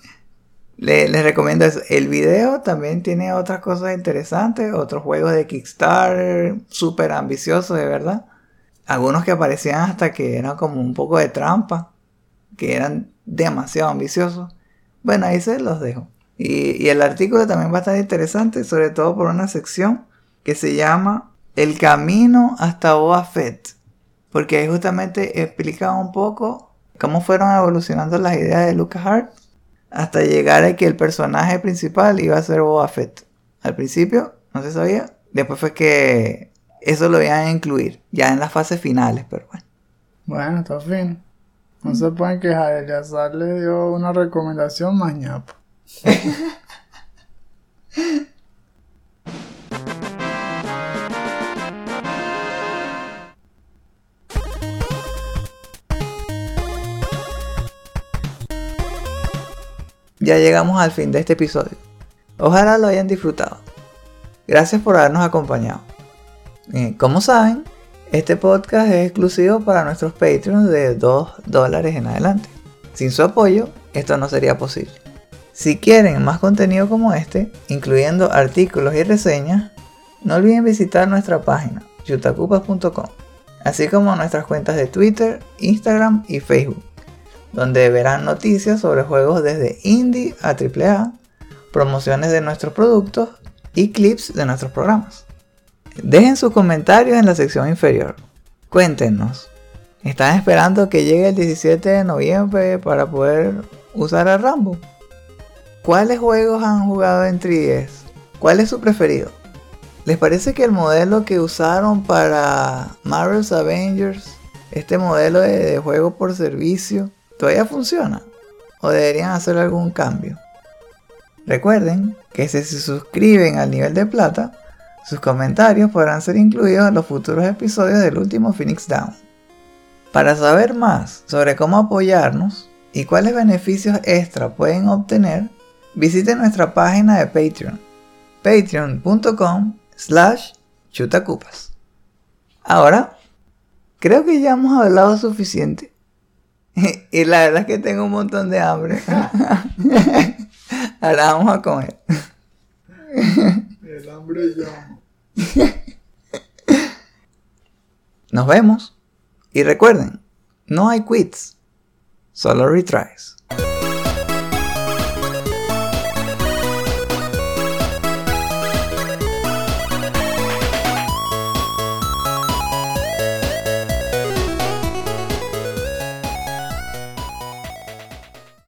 les recomiendo eso. El video también tiene otras cosas interesantes, otros juegos de Kickstarter, súper ambiciosos, de verdad. Algunos que aparecían hasta que eran como un poco de trampa, que eran demasiado ambiciosos. Bueno, ahí se los dejo. Y, el artículo también va a estar interesante, sobre todo por una sección que se llama El camino hasta Boa Fett. Porque ahí justamente explica un poco cómo fueron evolucionando las ideas de LucasArts hasta llegar a que el personaje principal iba a ser Boba Fett. Al principio no se sabía, después fue que eso lo iban a incluir, ya en las fases finales, pero bueno. Bueno, está fin. No se pueden quejar, ya le dio una recomendación mañana. ya llegamos al fin de este episodio. Ojalá lo hayan disfrutado. Gracias por habernos acompañado. Eh, como saben, este podcast es exclusivo para nuestros Patreons de 2 dólares en adelante. Sin su apoyo, esto no sería posible. Si quieren más contenido como este, incluyendo artículos y reseñas, no olviden visitar nuestra página, yutacupas.com, así como nuestras cuentas de Twitter, Instagram y Facebook donde verán noticias sobre juegos desde indie a AAA, promociones de nuestros productos y clips de nuestros programas. Dejen sus comentarios en la sección inferior. Cuéntenos, ¿están esperando que llegue el 17 de noviembre para poder usar a Rambo? ¿Cuáles juegos han jugado en 3DS? ¿Cuál es su preferido? ¿Les parece que el modelo que usaron para Marvel's Avengers, este modelo de juego por servicio, ¿Todavía funciona? ¿O deberían hacer algún cambio? Recuerden que si se suscriben al nivel de plata, sus comentarios podrán ser incluidos en los futuros episodios del último Phoenix Down. Para saber más sobre cómo apoyarnos y cuáles beneficios extra pueden obtener, visiten nuestra página de Patreon, patreon.com slash chutacupas. Ahora, creo que ya hemos hablado suficiente y la verdad es que tengo un montón de hambre. Ahora vamos a comer. El hambre llama. Nos vemos. Y recuerden, no hay quits, solo retries.